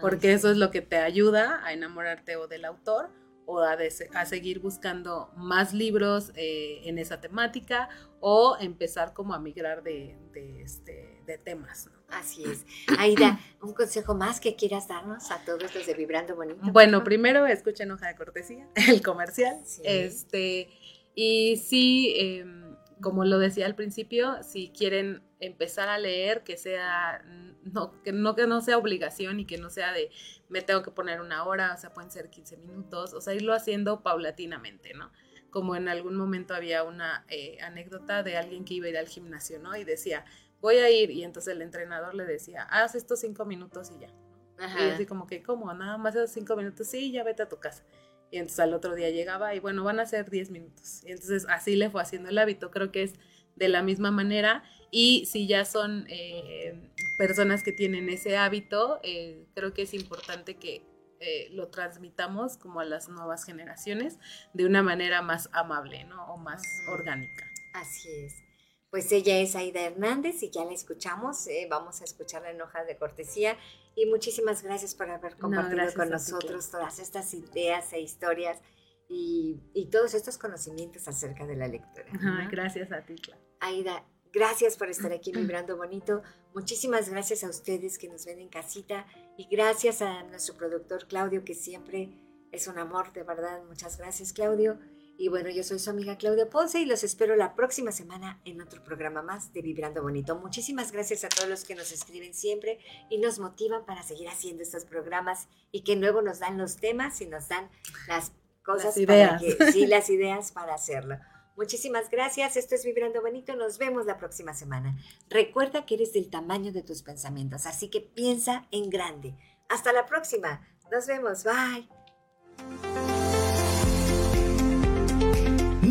Porque eso es lo que te ayuda a enamorarte o del autor o a, seguir buscando más libros eh, en esa temática o empezar como a migrar de, este, de temas. Así es. Aida, un consejo más que quieras darnos a todos los de Vibrando Bonito. Bueno, primero escuchen hoja de cortesía, el comercial. Este, y sí, em, como lo decía al principio, si quieren empezar a leer, que sea, no, que no, que no sea obligación y que no sea de me tengo que poner una hora, o sea, pueden ser 15 minutos, o sea, irlo haciendo paulatinamente, ¿no? Como en algún momento había una eh, anécdota de alguien que iba a ir al gimnasio, ¿no? Y decía, voy a ir, y entonces el entrenador le decía, haz estos cinco minutos y ya. Y así como que, ¿cómo? Nada más esos cinco minutos, sí, ya vete a tu casa. Y entonces al otro día llegaba y bueno, van a ser 10 minutos. Y entonces así le fue haciendo el hábito. Creo que es de la misma manera. Y si ya son eh, personas que tienen ese hábito, eh, creo que es importante que eh, lo transmitamos como a las nuevas generaciones de una manera más amable, ¿no? O más orgánica. Así es. Pues ella es Aida Hernández y ya la escuchamos, eh, vamos a escucharla en hojas de cortesía y muchísimas gracias por haber compartido con nosotros todas estas ideas e historias y, todos estos conocimientos acerca de la lectura. gracias a ti, Clara. Aida, Gracias por estar aquí vibrando bonito. Muchísimas gracias a ustedes que nos ven en casita y gracias a nuestro productor Claudio que siempre es un amor, de verdad. Muchas gracias Claudio. Y bueno, yo soy su amiga Claudia Ponce y los espero la próxima semana en otro programa más de Vibrando Bonito. Muchísimas gracias a todos los que nos escriben siempre y nos motivan para seguir haciendo estos programas y que luego nos dan los temas y nos dan las cosas ideas. para sí, las ideas para hacerlo. Muchísimas gracias. Esto es Vibrando Bonito. Nos vemos la próxima semana. Recuerda que eres del tamaño de tus pensamientos, así que piensa en grande. Hasta la próxima. Nos vemos. Bye.